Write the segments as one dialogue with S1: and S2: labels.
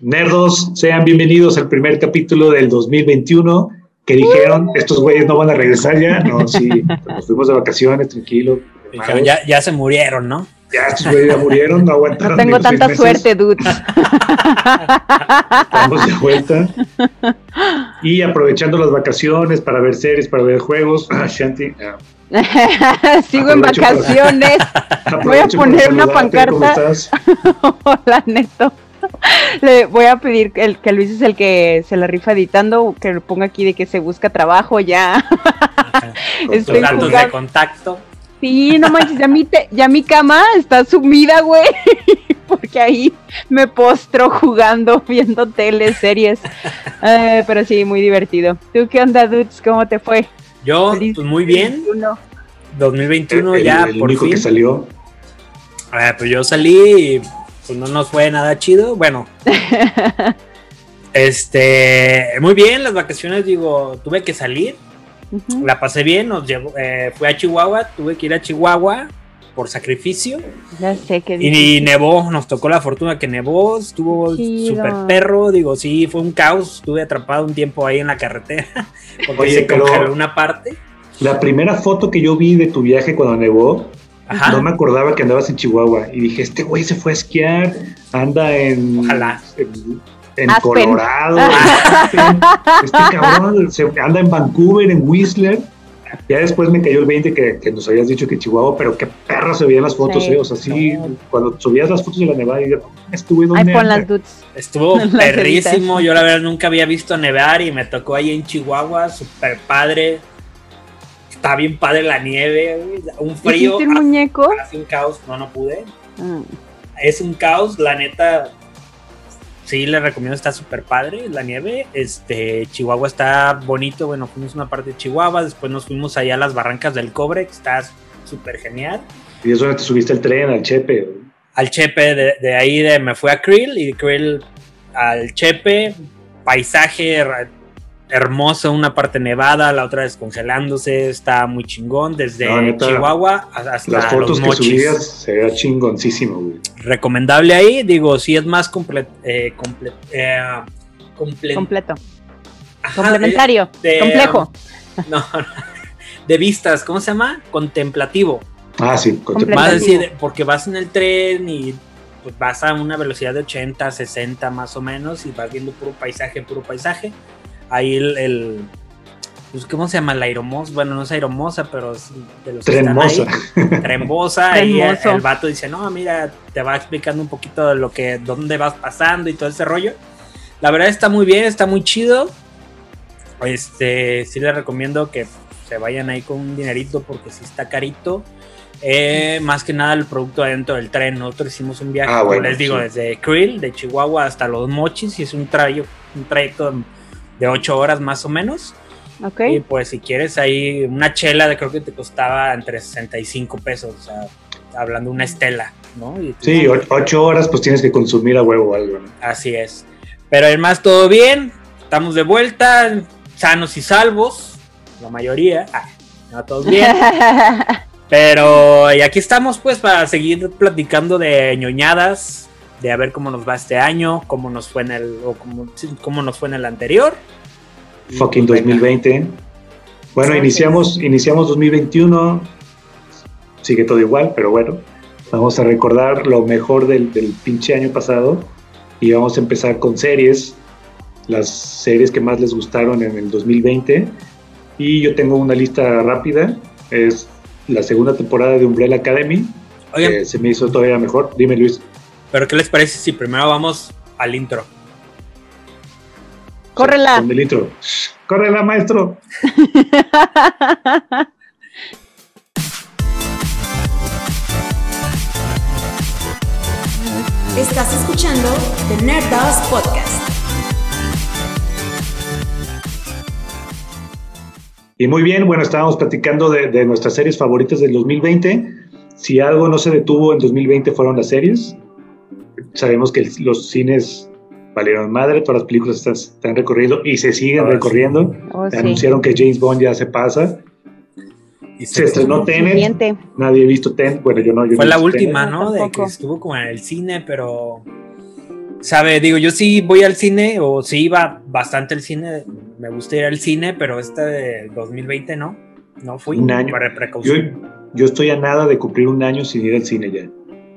S1: Nerdos, sean bienvenidos al primer capítulo del 2021 que dijeron, estos güeyes no van a regresar ya. No, sí, nos fuimos de vacaciones, tranquilo.
S2: Dijeron, ya, ya se murieron, ¿no?
S1: Ya estos güeyes ya murieron, no aguantaron.
S3: No tengo tanta suerte, dudes.
S1: Estamos de vuelta. Y aprovechando las vacaciones para ver series, para ver juegos. Ah, Shanti. ah,
S3: Sigo en
S1: para-
S3: vacaciones. Voy a poner una
S1: saludarte, ¿cómo
S3: pancarta.
S1: estás?
S3: Hola, Neto. Le voy a pedir que, el, que Luis es el que se la rifa editando, que lo ponga aquí de que se busca trabajo ya. Estoy
S2: datos de
S3: jugando.
S2: contacto.
S3: Sí, no manches, ya mi, te- ya mi cama está sumida, güey. Porque ahí me postro jugando, viendo tele, series. Eh, pero sí, muy divertido. ¿Tú qué onda, dudes? ¿Cómo te fue?
S2: Yo,
S3: Feliz
S2: pues muy bien.
S3: 21.
S2: 2021
S1: El-
S2: ya
S1: el
S2: por
S1: único
S2: fin.
S1: que salió.
S2: Ah, pues yo salí y pues no nos fue nada chido. Bueno, este, muy bien, las vacaciones, digo, tuve que salir, la pasé bien, nos llevó, eh, fui a Chihuahua, tuve que ir a Chihuahua por sacrificio.
S3: Ya sé que
S2: y nevó, nos tocó la fortuna que nevó, estuvo súper perro, digo, sí, fue un caos, estuve atrapado un tiempo ahí en la carretera porque
S1: Oye,
S2: se congeló una parte.
S1: La primera foto que yo vi de tu viaje cuando nevó,
S2: Ajá.
S1: no me acordaba que andabas en Chihuahua. Y dije, este güey se fue a esquiar, anda en.
S2: Ojalá.
S1: En, en
S3: Aspen.
S1: Colorado. Este cabrón se- anda en Vancouver, en Whistler. Ya después me cayó el 20 que, que nos habías dicho que Chihuahua, pero qué perro se veían las fotos,
S3: Sí.
S1: ¿eh? O sea, sí,
S2: No.
S1: cuando subías las fotos de la nevada, y yo,
S3: las dudes.
S2: Estuvo perrísimo. Yo la verdad nunca había visto nevar y me tocó ahí en Chihuahua, súper padre. Está bien padre la nieve, güey, un frío.
S3: ¿Hiciste el muñeco?
S2: Hace un caos, no, no pude.
S3: Mm.
S2: Es un caos, la neta. Sí, les recomiendo, está súper padre la nieve. Este, Chihuahua está bonito. Bueno, fuimos una parte de Chihuahua, después nos fuimos allá a las barrancas del cobre, que está súper genial.
S1: Y es donde te subiste el tren, al Chepe.
S2: al Chepe, de, de ahí de, me fui a Krill y de Krill al Chepe, paisaje hermoso, una parte nevada, la otra descongelándose, está muy chingón, desde
S1: No, neta,
S2: Chihuahua hasta
S1: Las fotos
S2: los
S1: que
S2: mochis.
S1: subías se veía chingoncísimo, güey.
S2: Recomendable ahí, digo, sí es más comple eh, comple- eh, comple-
S3: Completo.
S2: ajá,
S3: Complementario.
S2: de- de,
S3: complejo.
S2: um, no, de vistas, ¿cómo se llama? Contemplativo.
S1: Ah, sí, con-
S3: Completo.
S2: Vas a decir, porque vas en el tren y pues vas a una velocidad de 80, 60 más o menos y vas viendo puro paisaje, puro paisaje. Ahí el, el pues, ¿cómo se llama? La aeromosa, bueno, no es aeromosa, pero es de los que están
S1: Trenmosa.
S2: ahí. Trenmosa, ahí el, el vato dice, no, mira, te va explicando un poquito de lo que, dónde vas pasando y todo ese rollo. La verdad está muy bien, está muy chido. Este, sí les recomiendo que se vayan ahí con un dinerito porque sí está carito. Eh, más que nada el producto adentro del tren. Nosotros hicimos un viaje,
S1: Ah,
S2: como
S1: bueno,
S2: les digo,
S1: sí.
S2: desde Krill, de Chihuahua hasta Los Mochis, y es un, trayo- un trayecto de 8 horas más o menos.
S3: Ok.
S2: Y pues si quieres ahí una chela de creo que te costaba entre 65 pesos, o sea, hablando de una estela, ¿no? Y
S1: Sí, ocho horas pues tienes que consumir a huevo algo. ¿no?
S2: Así es. Pero además todo bien, estamos de vuelta, sanos y salvos, la mayoría, ah, no todos bien. Pero y aquí estamos pues para seguir platicando de ñoñadas, de a ver cómo nos va este año, cómo nos fue en el o cómo, sí, cómo nos fue en el anterior.
S1: Fucking
S2: pues, venga.
S1: 2020. Bueno,
S3: Sí,
S1: iniciamos, iniciamos 2021. Sigue todo igual, pero bueno. Vamos a recordar lo mejor del, del pinche año pasado. Y vamos a empezar con series. Las series que más les gustaron en el 2020. Y yo tengo una lista rápida. Es la segunda temporada de Umbrella Academy. Que se me hizo todavía mejor. Dime, Luis.
S2: Pero ¿qué les parece si primero vamos al intro?
S3: Córrela.
S1: Con el intro. ¡Córrela, maestro!
S4: Estás escuchando The Nerdos Podcast.
S1: Y muy bien, bueno, estábamos platicando de, de nuestras series favoritas del 2020. Si algo no se detuvo en 2020 fueron las series. Sabemos que los cines valieron madre, todas las películas están, están recorriendo y se siguen
S2: Ahora sí.
S1: recorriendo.
S3: Oh, sí.
S1: Anunciaron que James Bond ya se pasa.
S2: Y
S1: Se estrenó Tenet. Nadie ha visto Tenet. Bueno, yo no. yo
S2: Fue
S1: no
S2: la última,
S3: Tenet.
S2: ¿no? De que estuvo como en el cine, pero sabe, digo, yo sí voy al cine, o sí iba bastante al cine, me gusta ir al cine, pero este de 2020 no, no fui.
S1: Un año.
S2: Para
S1: Yo,
S2: precaución.
S1: yo estoy a nada de cumplir un año sin ir al cine ya.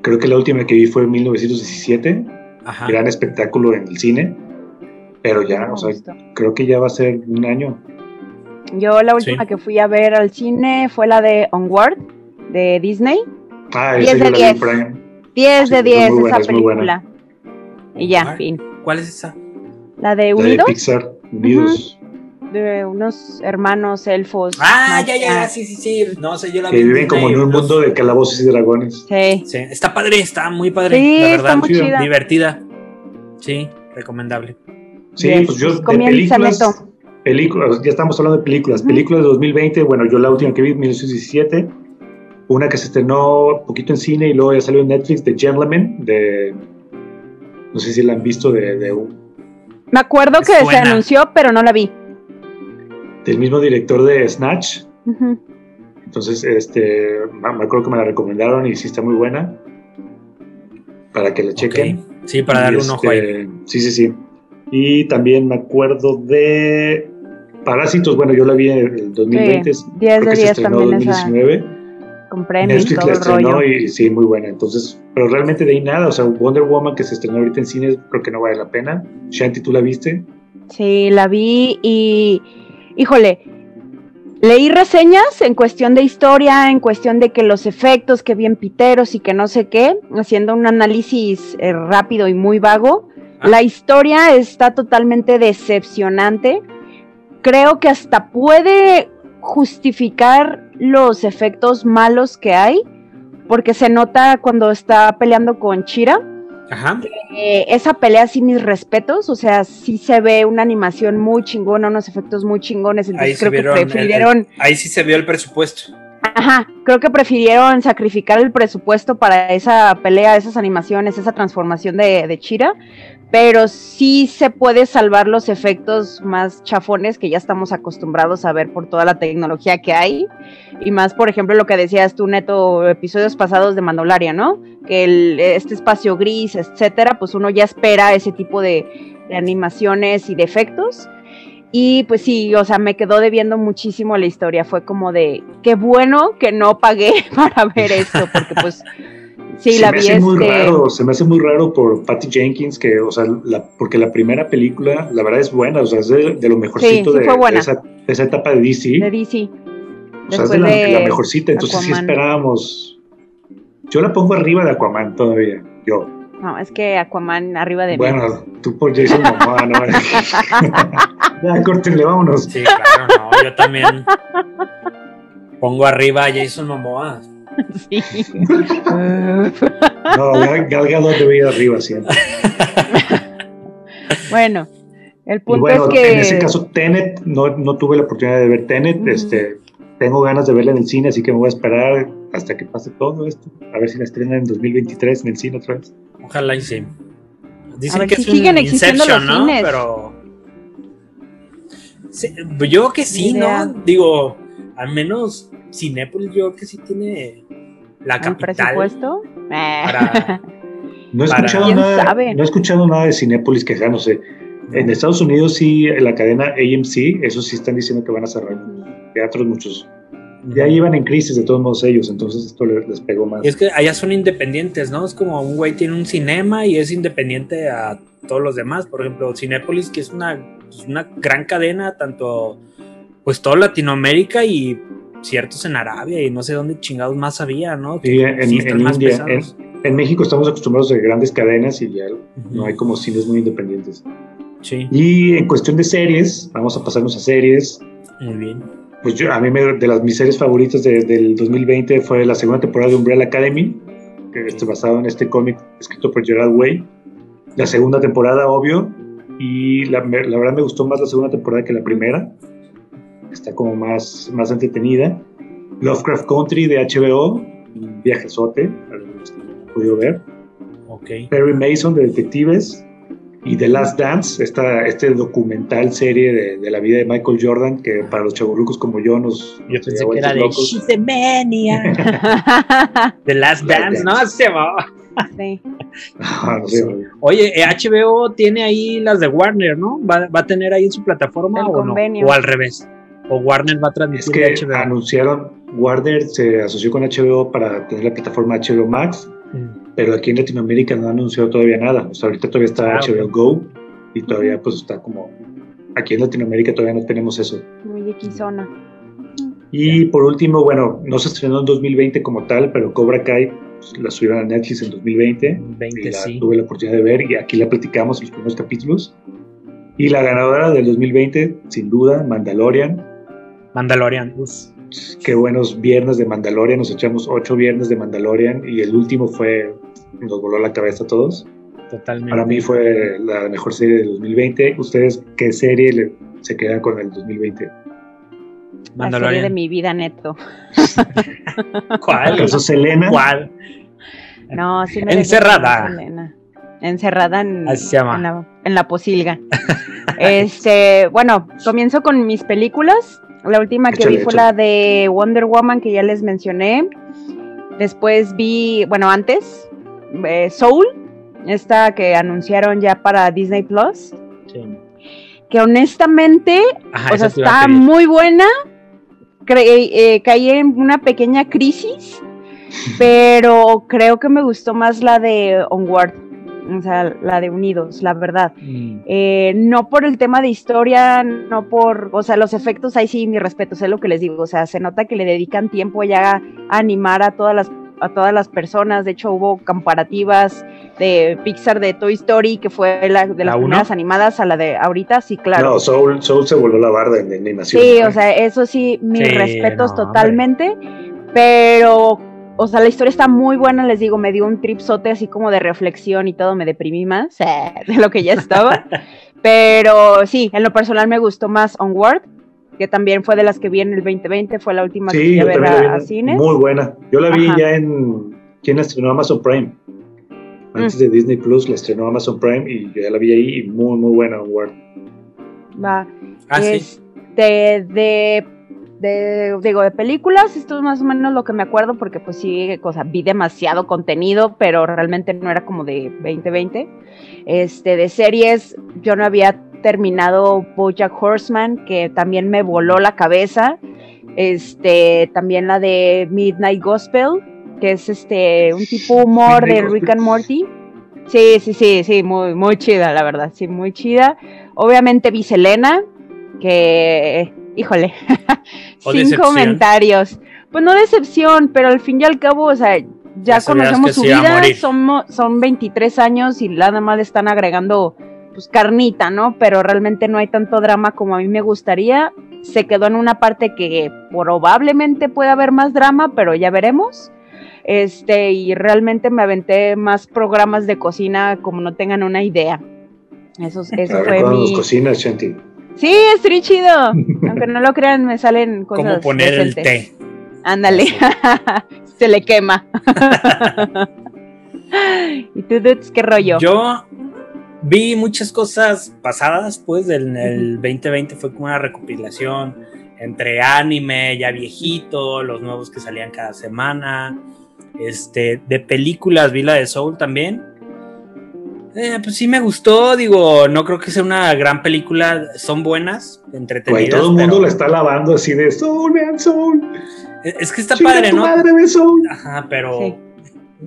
S1: Creo que la última que vi fue en 1917,
S2: Ajá.
S1: gran espectáculo en el cine, pero ya, o sea, creo que ya va a ser un año.
S3: Yo la última
S2: Sí.
S3: que fui a ver al cine fue la de Onward de Disney.
S1: Ah,
S3: 10
S1: esa yo
S3: de
S1: la vi en
S3: 10.
S1: Prime.
S3: 10
S1: Sí,
S3: de
S1: es
S3: 10
S1: muy buena,
S3: esa
S1: es
S3: película. Y ya, fin.
S2: ¿Cuál es esa?
S3: La de
S1: La de
S3: Unidos,
S1: Pixar, Unidos,
S3: de unos hermanos elfos.
S2: Ah, ya, ya, sí, sí, sí. No sé, yo la
S1: que
S2: vi. en
S1: viven como en un mundo de calabozos y dragones.
S3: Sí.
S2: Sí, está padre, está muy padre.
S3: Sí,
S2: la
S3: está
S2: verdad.
S3: muy
S1: chido.
S3: chida.
S2: Divertida. Sí, recomendable.
S1: Sí, pues yo de películas, películas, ya estamos hablando de películas, películas de 2020, bueno, yo la última que vi, 1917, una que se estrenó un poquito en cine y luego ya salió en Netflix, de Gentleman, de, no sé si la han visto, de, de un-
S3: Me acuerdo
S2: Es
S3: que se anunció, pero no la vi.
S1: Del mismo director de Snatch, entonces este, me acuerdo que me la recomendaron y sí está muy buena, para que la chequen.
S2: Sí, para
S1: Y,
S2: darle un ojo ahí.
S1: este, Sí, sí, sí. Y también me acuerdo de Parásitos, bueno, yo la vi en el 2020,
S3: Sí, 10
S1: creo
S3: de
S1: que se
S3: 10
S1: estrenó en
S3: también esa.
S1: 2019.
S3: Con premios,
S1: Netflix
S3: todo
S1: la estrenó
S3: rollo.
S1: y sí, muy buena. Entonces, pero realmente de ahí nada, o sea, Wonder Woman que se estrenó ahorita en cines, creo que no vale la pena. Shanti, ¿tú la viste?
S3: Sí, la vi y, híjole, leí reseñas en cuestión de historia, en cuestión de que los efectos, que bien piteros y que no sé qué, haciendo un análisis eh, rápido y muy vago.
S2: Ah.
S3: La historia está totalmente decepcionante. Creo que hasta puede justificar los efectos malos que hay, porque se nota cuando está peleando con Chira.
S2: Ajá.
S3: Eh, esa pelea sí mis respetos, o sea, sí se ve una animación muy chingona, unos efectos muy chingones,
S2: Ahí
S3: entonces
S2: se
S3: creo que
S2: el-
S3: prefirieron,
S2: el- ahí sí se vio el presupuesto.
S3: ajá, creo que prefirieron sacrificar el presupuesto para esa pelea, esas animaciones, esa transformación de, de Chira, pero sí se puede salvar los efectos más chafones que ya estamos acostumbrados a ver por toda la tecnología que hay, y más, por ejemplo, lo que decías tú, Neto, episodios pasados de Mandalorian, ¿no? Que el, este espacio gris, etcétera, pues uno ya espera ese tipo de, de animaciones y de efectos. Y pues sí, o sea, me quedó debiendo muchísimo la historia. Fue como de, qué bueno que no pagué para ver esto, porque pues sí,
S1: se
S3: la
S1: me
S3: vi
S1: hace muy
S3: este,
S1: raro, se me hace muy raro por Patty Jenkins, que, o sea, la- porque la primera película, la verdad es buena, o sea, es de, de lo mejorcito
S3: sí
S1: de,
S3: fue buena.
S1: de esa, de esa etapa de DC.
S3: de DC.
S1: o sea, es de
S3: después
S1: la,
S3: de
S1: la mejorcita, entonces sí
S3: Aquaman.
S1: esperábamos. Yo la pongo arriba de Aquaman todavía, yo.
S3: No, es que Aquaman arriba de mí.
S1: Bueno, tú por Jason Momoa, ¿no? ya, córtenle, vámonos.
S2: Sí, claro, no. Yo también pongo arriba a Jason Momoa.
S3: Sí.
S1: No, Gal Gal Gadot debe ir arriba siempre.
S3: bueno, el punto
S1: bueno,
S3: es que
S1: en ese caso, Tenet, no, no tuve la oportunidad de ver Tenet. Este, tengo ganas de verla en el cine, así que me voy a esperar hasta que pase todo esto. A ver si la estrenan en 2023 en el cine otra vez.
S2: Ojalá y sí.
S3: A
S2: Dicen
S3: ver
S2: que
S3: si
S2: es un
S3: siguen existiendo
S2: Inception,
S3: cines.
S2: Pero. Sí, yo que sí. ¿no? Digo, al menos Cinépolis, yo creo que sí tiene la capital
S3: presupuesto. Eh.
S2: para.
S1: No he,
S2: Para-
S1: escuchado
S3: ¿Quién
S1: nada,
S3: sabe?
S1: no he escuchado nada de Cinépolis quejándose. En Estados Unidos sí, la cadena AMC, eso sí están diciendo que van a cerrar teatros muchos. Ya iban en crisis de todos modos ellos, entonces esto les, les pegó más.
S2: Y es que allá son independientes, ¿no? Es como un güey tiene un cinema y es independiente a todos los demás. Por ejemplo, Cinépolis, que es una, pues, una gran cadena, tanto pues toda Latinoamérica y ciertos en Arabia y no sé dónde chingados más había, ¿no?
S1: Sí, en, en
S2: más
S1: India, en, en México estamos acostumbrados a grandes cadenas y ya
S2: Ujú.
S1: no hay como cines muy independientes.
S2: Sí,
S1: Y en cuestión de series, vamos a pasarnos a series.
S2: muy bien.
S1: Pues yo, a mí me- de las mis series favoritas de- del 2020 fue la segunda temporada de Umbrella Academy, que es basado en este cómic escrito por Gerard Way. La segunda temporada, obvio, y la, la verdad me gustó más la segunda temporada que la primera. Está como más, más entretenida. Lovecraft Country de HBO, un viajezote, a los que no han podido ver. Perry Mason de Detectives y The Last Dance, esta, este documental serie de, de la vida de Michael Jordan que para los chaburrucos como yo nos,
S2: Yo
S1: nos
S2: pensé que era de
S1: locos.
S2: She's a Mania. The Last
S1: Last
S2: Dance, ¿no? Se llamaba.
S3: Sí.
S1: Ah, no sé, güey.
S2: Oye, eh, HBO tiene ahí las de Warner, ¿no? ¿Va, va a tener ahí en su plataforma
S3: El
S2: o no?
S3: convenio.
S2: O al revés. O Warner va a
S1: Es
S2: transmitir
S1: que
S2: de HBO.
S1: anunciaron, Warner se asoció con HBO para tener la plataforma HBO Max,
S2: Mm.
S1: pero aquí en Latinoamérica no ha anunciado todavía nada. O sea, ahorita todavía está
S2: Ah,
S1: HBO
S2: ok.
S1: Go y todavía pues está como... Aquí en Latinoamérica todavía no tenemos eso.
S3: Muy equizona.
S1: Y por último, bueno, no se estrenó en 2020 como tal, pero Cobra Kai pues, la subieron a Netflix en 2020.
S2: 20,
S1: y la
S2: sí.
S1: tuve la oportunidad de ver y aquí la platicamos en los primeros capítulos. Y la ganadora del 2020, sin duda, Mandalorian.
S2: Mandalorian. uf,
S1: Qué buenos viernes de Mandalorian. Nos echamos ocho viernes de Mandalorian y el último fue, nos voló la cabeza a todos.
S2: totalmente.
S1: Para mí fue la mejor serie del 2020. ¿Ustedes qué serie le- se quedan con el 2020?
S3: La serie
S2: Mandalorian.
S3: de mi vida, neto.
S2: ¿Cuál?
S1: ¿Acaso Selena?
S2: ¿Cuál?
S3: No, sí me
S2: Encerrada.
S3: Selena. Encerrada en,
S2: Así se llama.
S3: en la, en la posilga. este, bueno, comienzo con mis películas. La última que
S1: Échale,
S3: vi fue
S1: échale.
S3: la de Wonder Woman, que ya les mencioné. Después vi, bueno, antes, eh, Soul, esta que anunciaron ya para Disney Plus.
S2: Sí.
S3: Que honestamente
S2: Ajá,
S3: o sea, está muy buena. Cre- eh, caí en una pequeña crisis, pero creo que me gustó más la de Onward, o sea, la de Unidos, la verdad.
S2: Mm.
S3: Eh, no por el tema de historia, no por, o sea, los efectos, ahí sí, mi respeto, sé lo que les digo, o sea, se nota que le dedican tiempo ya a animar a todas las a todas las personas, de hecho hubo comparativas de Pixar de Toy Story, que fue la de
S2: ¿La
S3: las
S2: uno?
S3: primeras animadas a la de ahorita, sí, claro.
S1: No, Soul, Soul se voló la barda en, animación.
S3: Sí, o sea, eso sí, mis
S2: Sí,
S3: respetos
S2: no,
S3: totalmente, pero, o sea, la historia está muy buena, les digo, me dio un tripsote así como de reflexión y todo, me deprimí más eh, de lo que ya estaba, pero sí, en lo personal me gustó más Onward, que también fue de las que vi en el 2020, fue la última que
S1: Sí,
S3: fui a
S1: yo
S3: ver
S1: también la vi
S3: a, a cines.
S1: Muy buena. Yo la vi
S3: Ajá.
S1: ya en. ¿Quién la estrenó? Amazon Prime. Antes
S3: Mm.
S1: de Disney Plus la estrenó Amazon Prime y yo ya la vi ahí y muy, muy buena. Word.
S3: Va.
S2: Ah, sí.
S3: Este, de, de, digo, de películas, esto es más o menos lo que me acuerdo, porque pues sí, o sea, vi demasiado contenido, pero realmente no era como de 2020. Este, de series, yo no había terminado Bojack Horseman, que también me voló la cabeza. Este, también la de Midnight Gospel, que es este, un tipo humor de Rick and Morty. Sí, sí, sí, sí, muy, muy chida, la verdad, sí, muy chida. Obviamente vi Selena, que, híjole, sin
S2: decepción.
S3: comentarios. Pues no decepción, pero al fin y al cabo, o sea, ya, conocemos su vida, somos, son 23 años y nada más le están agregando pues carnita, ¿no? Pero realmente no hay tanto drama como a mí me gustaría. Se quedó en una parte que probablemente pueda haber más drama, pero ya veremos. Este, y realmente me aventé más programas de cocina como no tengan una idea. Eso, eso
S1: Ahora
S3: fue mi.
S1: cocinas, Shanti.
S3: Sí, es muy chido. Aunque no lo crean, me salen cosas.
S2: ¿Cómo poner el té?
S3: Ándale. Se le quema. ¿Y tú, Dudes, qué rollo?
S2: Yo vi muchas cosas pasadas, pues, del el 2020 fue como una recopilación entre anime, ya viejito, los nuevos que salían cada semana. Este, de películas vi la de Soul también. Eh, pues sí me gustó, digo, no creo que sea una gran película, son buenas,
S1: Güey,
S2: entretenidas.
S1: todo el mundo
S2: pero-
S1: la está lavando así de Soul, vean Soul.
S2: Es que está padre, ¿no?
S1: madre, ve Soul.
S2: Ajá, pero
S3: Sí.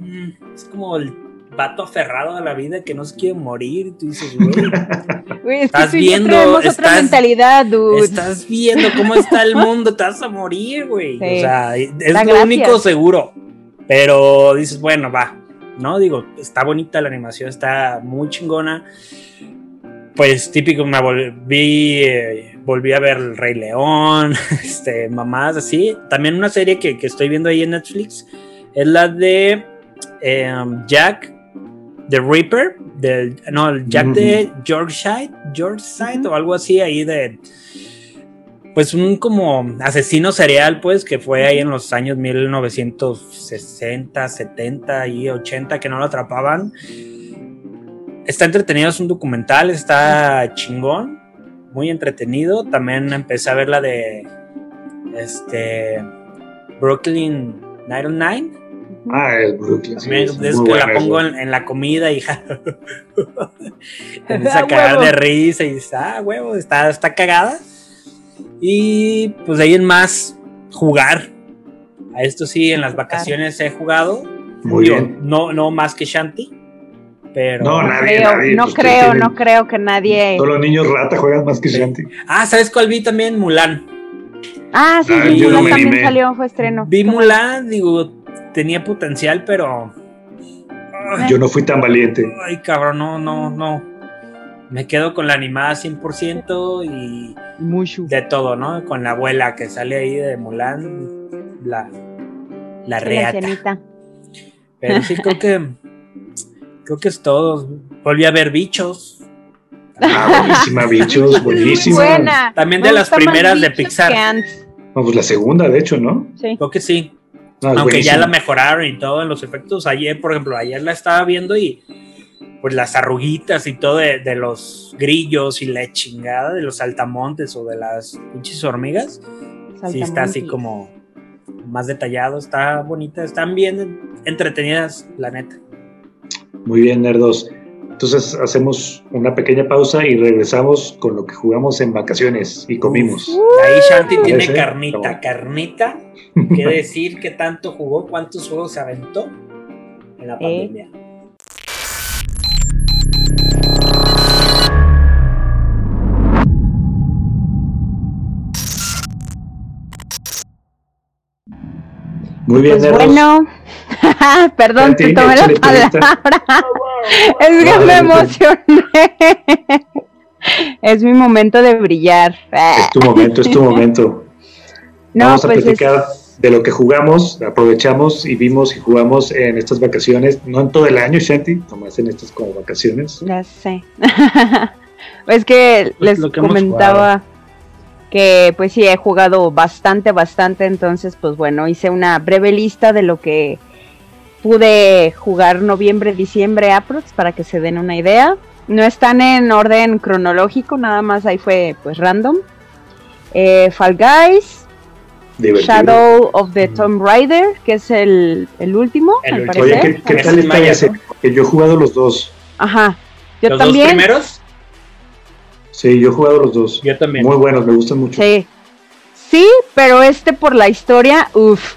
S2: mm, es como el vato aferrado a la vida que no se quiere morir. y Tú dices, güey,
S3: Güey, es
S2: estás viendo,
S3: traemos otra
S2: estás-
S3: mentalidad, dude.
S2: estás viendo cómo está el mundo, te vas a morir, güey.
S3: Sí.
S2: O sea, es lo único seguro. Pero dices, bueno, va. No, digo, está bonita la animación, está muy chingona. Pues típico, me volví, eh, volví a ver El Rey León, este, mamás así. También una serie que, que estoy viendo ahí en Netflix es la de em, Jack the Ripper, del, no, el Jack de Yorkshire, Yorkshire o algo así ahí de, pues un como asesino serial, pues, que fue ahí en los años 1960, 70 y 80 que no lo atrapaban. Está entretenido, es un documental, está chingón, muy entretenido. También empecé a ver la de este Brooklyn 99,
S1: Ah, el Brooklyn. sí, es
S2: es que la pongo en, en la comida y ja, empieza a cagar de risa y dices, ah, huevo, está, está cagada. Y pues de ahí en más, jugar. A esto sí, en las vacaciones he jugado.
S1: Muy
S2: Digo,
S1: bien.
S2: No, no más que Shanti, pero...
S1: No, nadie,
S3: creo,
S1: nadie,
S3: no
S1: pues,
S3: creo,
S1: tienen-
S3: no creo que nadie.
S1: Todos los niños rata juegan más que Shanti.
S2: Ah, ¿sabes cuál vi también? Mulan.
S3: Ah, sí,
S1: Ah,
S3: sí,
S1: yo no
S3: Mulan también salió, fue estreno.
S2: Vi Mulan, digo, tenía potencial, pero... Ay,
S1: Yo no fui tan valiente.
S2: Ay, cabrón, no, no, no. Me quedo con la animada 100% y
S3: Mushu.
S2: de todo, ¿no? Con la abuela que sale ahí de Mulan, la, la
S3: la
S2: reata.
S3: ancianita.
S2: Pero sí, creo que, creo que es todo. Volví a ver bichos.
S1: Ah, buenísima, bichos, buenísima.
S3: buena.
S2: También de las primeras de Pixar.
S1: No, pues la segunda, de hecho, ¿no?
S3: Sí.
S2: Creo que sí.
S1: No, es
S2: Aunque ya la mejoraron y todo en los efectos. Ayer, por ejemplo, ayer la estaba viendo y pues las arruguitas y todo de, de los grillos y la chingada de los saltamontes o de las pinches hormigas. Sí está así como más detallado, está bonita, están bien entretenidas, la neta.
S1: Muy bien, nerdos. Entonces hacemos una pequeña pausa y regresamos con lo que jugamos en vacaciones y comimos.
S2: Ahí Shanti tiene
S1: Parece,
S2: carnita, carnita. Quiere decir qué tanto jugó, cuántos juegos se aventó en la
S3: Eh.
S2: pandemia.
S1: Muy bien,
S3: Pues bueno, perdón, te tomé la palabra. Es que me emocioné. Es mi momento de brillar.
S1: Es tu momento, es tu momento.
S3: No,
S1: Vamos a
S3: pues es-
S1: platicar de lo que jugamos, aprovechamos y vimos y jugamos en estas vacaciones, no en todo el año, Shanti, nomás en estas como vacaciones.
S3: Ya sé. es que
S2: Pues
S3: les
S2: lo que hemos
S3: comentaba que pues sí he jugado bastante, bastante, entonces pues bueno, hice una breve lista de lo que pude jugar noviembre, diciembre, aprox, para que se den una idea. No están en orden cronológico, nada más ahí fue pues random. Eh, Fall Guys,
S1: Divertido.
S3: Shadow of the Tomb Raider, que es el, el último,
S2: El
S3: al
S2: último.
S1: Oye,
S3: parecer.
S1: ¿qué, tal
S2: es
S1: está ese? Que yo he jugado los dos.
S3: Ajá. Yo
S2: los
S3: también.
S2: dos primeros,
S1: Sí, yo he jugado los dos.
S2: yo también.
S1: Muy buenos, me gustan mucho.
S3: Sí. Sí, pero este por la historia, uff.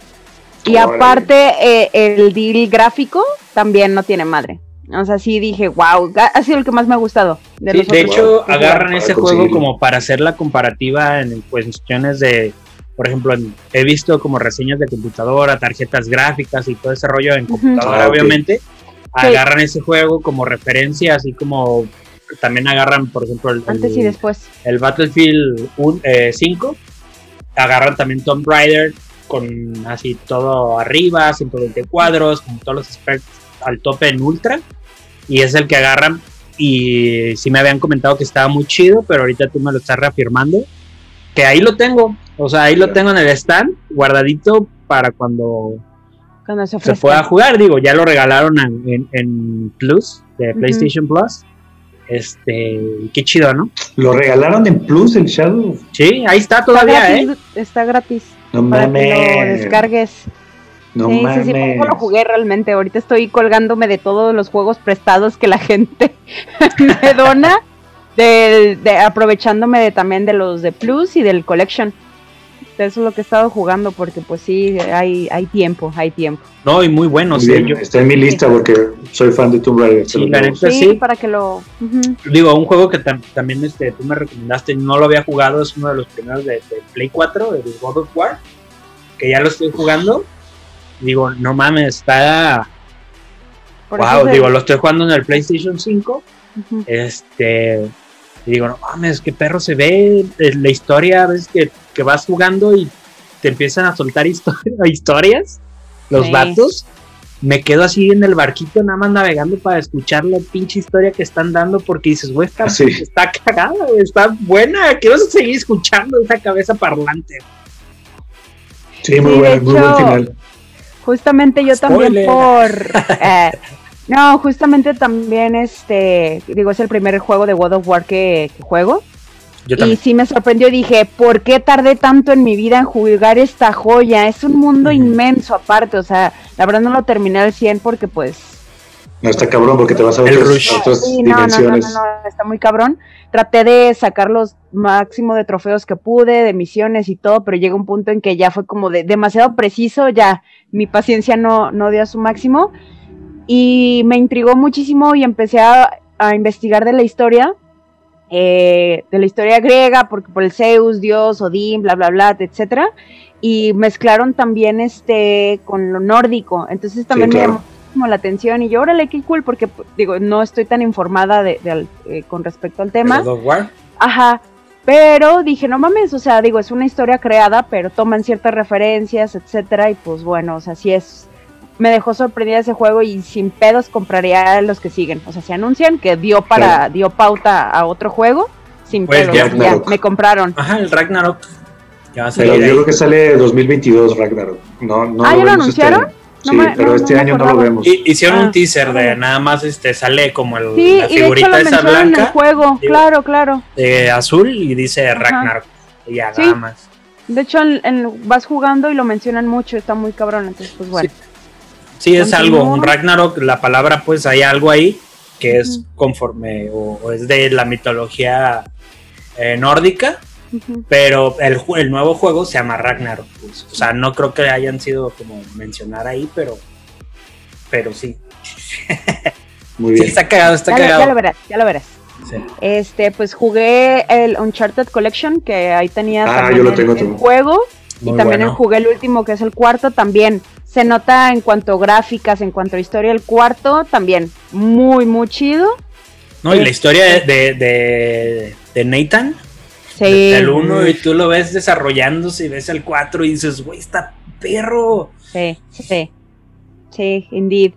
S3: Y
S1: Órale.
S3: aparte, eh, el deal gráfico también no tiene madre. O sea, sí dije, wow, ha sido el que más me ha gustado. De,
S2: Sí,
S3: los
S2: de
S3: otros.
S2: hecho, agarran ese juego como para hacer la comparativa en cuestiones de, por ejemplo, en- he visto como reseñas de computadora, tarjetas gráficas y todo ese rollo en computadora,
S1: Ah,
S2: obviamente. Agarran ese juego como referencia, así como también agarran, por ejemplo, el,
S3: Antes y después.
S2: el Battlefield un- eh, 5. Agarran también Tomb Raider con así todo arriba, 120 cuadros, con todos los specs al tope en ultra. Y es el que agarran. Y sí me habían comentado que estaba muy chido, pero ahorita tú me lo estás reafirmando. Que ahí lo tengo. O sea, ahí lo tengo en el stand, guardadito para cuando
S3: Cuando se
S2: se pueda jugar. Digo, ya lo regalaron en, en- en Plus, de. PlayStation Plus. Este, qué chido, ¿no?
S1: ¿Lo regalaron en Plus el Shadow?
S2: Sí, ahí está
S3: Está
S2: todavía, ¿eh?
S3: gratis, está gratis
S1: No
S3: para que lo
S1: mames.
S3: descargues.
S1: No
S3: sí, sí, sí,
S1: mames.
S3: eso lo jugué realmente. Ahorita estoy colgándome de todos los juegos prestados que la gente me dona, de, de- aprovechándome de, también de los de Plus y del Collection. Eso es lo que he estado jugando porque pues sí, hay, hay tiempo, hay tiempo.
S2: No, y muy bueno,
S1: Muy
S2: sí,
S1: bien,
S2: yo-
S1: Está en mi lista porque soy fan de Tomb Raider.
S2: Sí, la neta.
S3: Para que lo...
S2: digo, un juego que tam- también este, tú me recomendaste, no lo había jugado, es uno de los primeros de, de Play 4, de God of War, que ya lo estoy jugando. Digo, no mames, está...
S3: Por
S2: wow, digo, lo estoy jugando en el PlayStation 5.
S3: ujú.
S2: Este... Y digo, no mames, qué perro se ve la historia, ves que, que vas jugando y te empiezan a soltar histo- historias, los
S3: Sí.
S2: vatos. Me quedo así en el barquito nada más navegando para escuchar la pinche historia que están dando porque dices, güey, está,
S1: Sí.
S2: está cagada, está buena, quiero seguir escuchando esa cabeza parlante.
S1: Sí, muy
S3: Sí,
S1: muy buen final.
S3: Justamente yo
S2: Spoiler.
S3: también por... eh, no, justamente también este... Digo, es el primer juego de God of War que, que juego.
S2: Yo
S3: Y sí me sorprendió, dije, ¿por qué tardé tanto en mi vida en jugar esta joya? Es un mundo
S2: Ujú.
S3: inmenso aparte, o sea, la verdad no lo terminé al 100 porque pues...
S1: No está cabrón porque te vas a
S2: El
S1: otras,
S2: rush.
S1: a otras
S3: Sí, no, no, no, no,
S1: dimensiones.
S3: no, está muy cabrón. Traté de sacar los máximo de trofeos que pude, de misiones y todo, pero llega un punto en que ya fue como de demasiado preciso, ya mi paciencia no, no dio a su máximo. Y me intrigó muchísimo y empecé a, a investigar de la historia, eh, de la historia griega, porque por el Zeus, Dios, Odín, bla, bla, bla, etcétera. Y mezclaron también este con lo nórdico. Entonces también
S1: claro.
S3: me llamó muchísimo la atención y yo, órale, qué cool, porque pues, digo, no estoy tan informada de, de al- eh, con respecto al tema. Ajá. Pero dije, no mames, o sea, digo, es una historia creada, pero toman ciertas referencias, etcétera, y pues bueno, o sea, sí es. Me dejó sorprendida ese juego y sin pedos compraría los que siguen. O sea, se anuncian que dio para, dio pauta a otro juego, sin
S2: Pues
S3: pedos.
S2: ya,
S3: me compraron.
S2: Ajá, el Ragnarok. Ya va a
S1: Pero
S2: salir
S1: yo
S2: ahí.
S1: creo que sale 2022 Ragnarok. No, no
S3: Ah, ¿ya lo anunciaron?
S1: Este,
S3: No
S1: sí,
S3: me-
S1: pero
S3: no,
S1: este
S3: no
S1: año no lo vemos.
S2: Hicieron
S3: Ah,
S2: un teaser de nada más este sale como el,
S3: Sí,
S2: la
S3: y de hecho
S2: figurita
S3: lo
S2: esa
S3: mencionan en el
S2: blanca
S3: juego, claro, claro.
S2: de azul y dice
S3: Ajá.
S2: Ragnarok. Y ya
S3: Sí.
S2: nada más.
S3: De hecho, en- en- vas jugando y lo mencionan mucho, está muy cabrón, entonces pues bueno.
S2: Sí, es
S3: Continúa.
S2: algo, un Ragnarok, la palabra pues hay algo ahí que es conforme o, o es de la mitología eh, nórdica, pero el, ju- el nuevo juego se llama Ragnarok. pues. O sea, no creo que hayan sido como mencionar ahí, pero pero sí.
S1: Muy
S2: Sí,
S1: bien.
S2: está cagado, está
S3: Ya, lo-
S2: cagado.
S3: ya lo verás, ya lo verás.
S2: Sí.
S3: Este, pues jugué el Uncharted Collection, que ahí tenía
S1: Ah,
S3: también
S1: yo lo
S3: el-
S1: tengo
S3: el, juego.
S2: Muy
S3: y también
S2: bueno.
S3: jugué el último, que es el cuarto, también. Se nota en cuanto a gráficas, en cuanto a historia, el cuarto también muy, muy chido.
S2: No, y la
S3: Este-
S2: historia de, de, Nathan,
S3: Sí.
S2: el 1, y tú lo ves desarrollándose y ves el 4 y dices, güey, está perro.
S3: Sí, sí. Sí, indeed.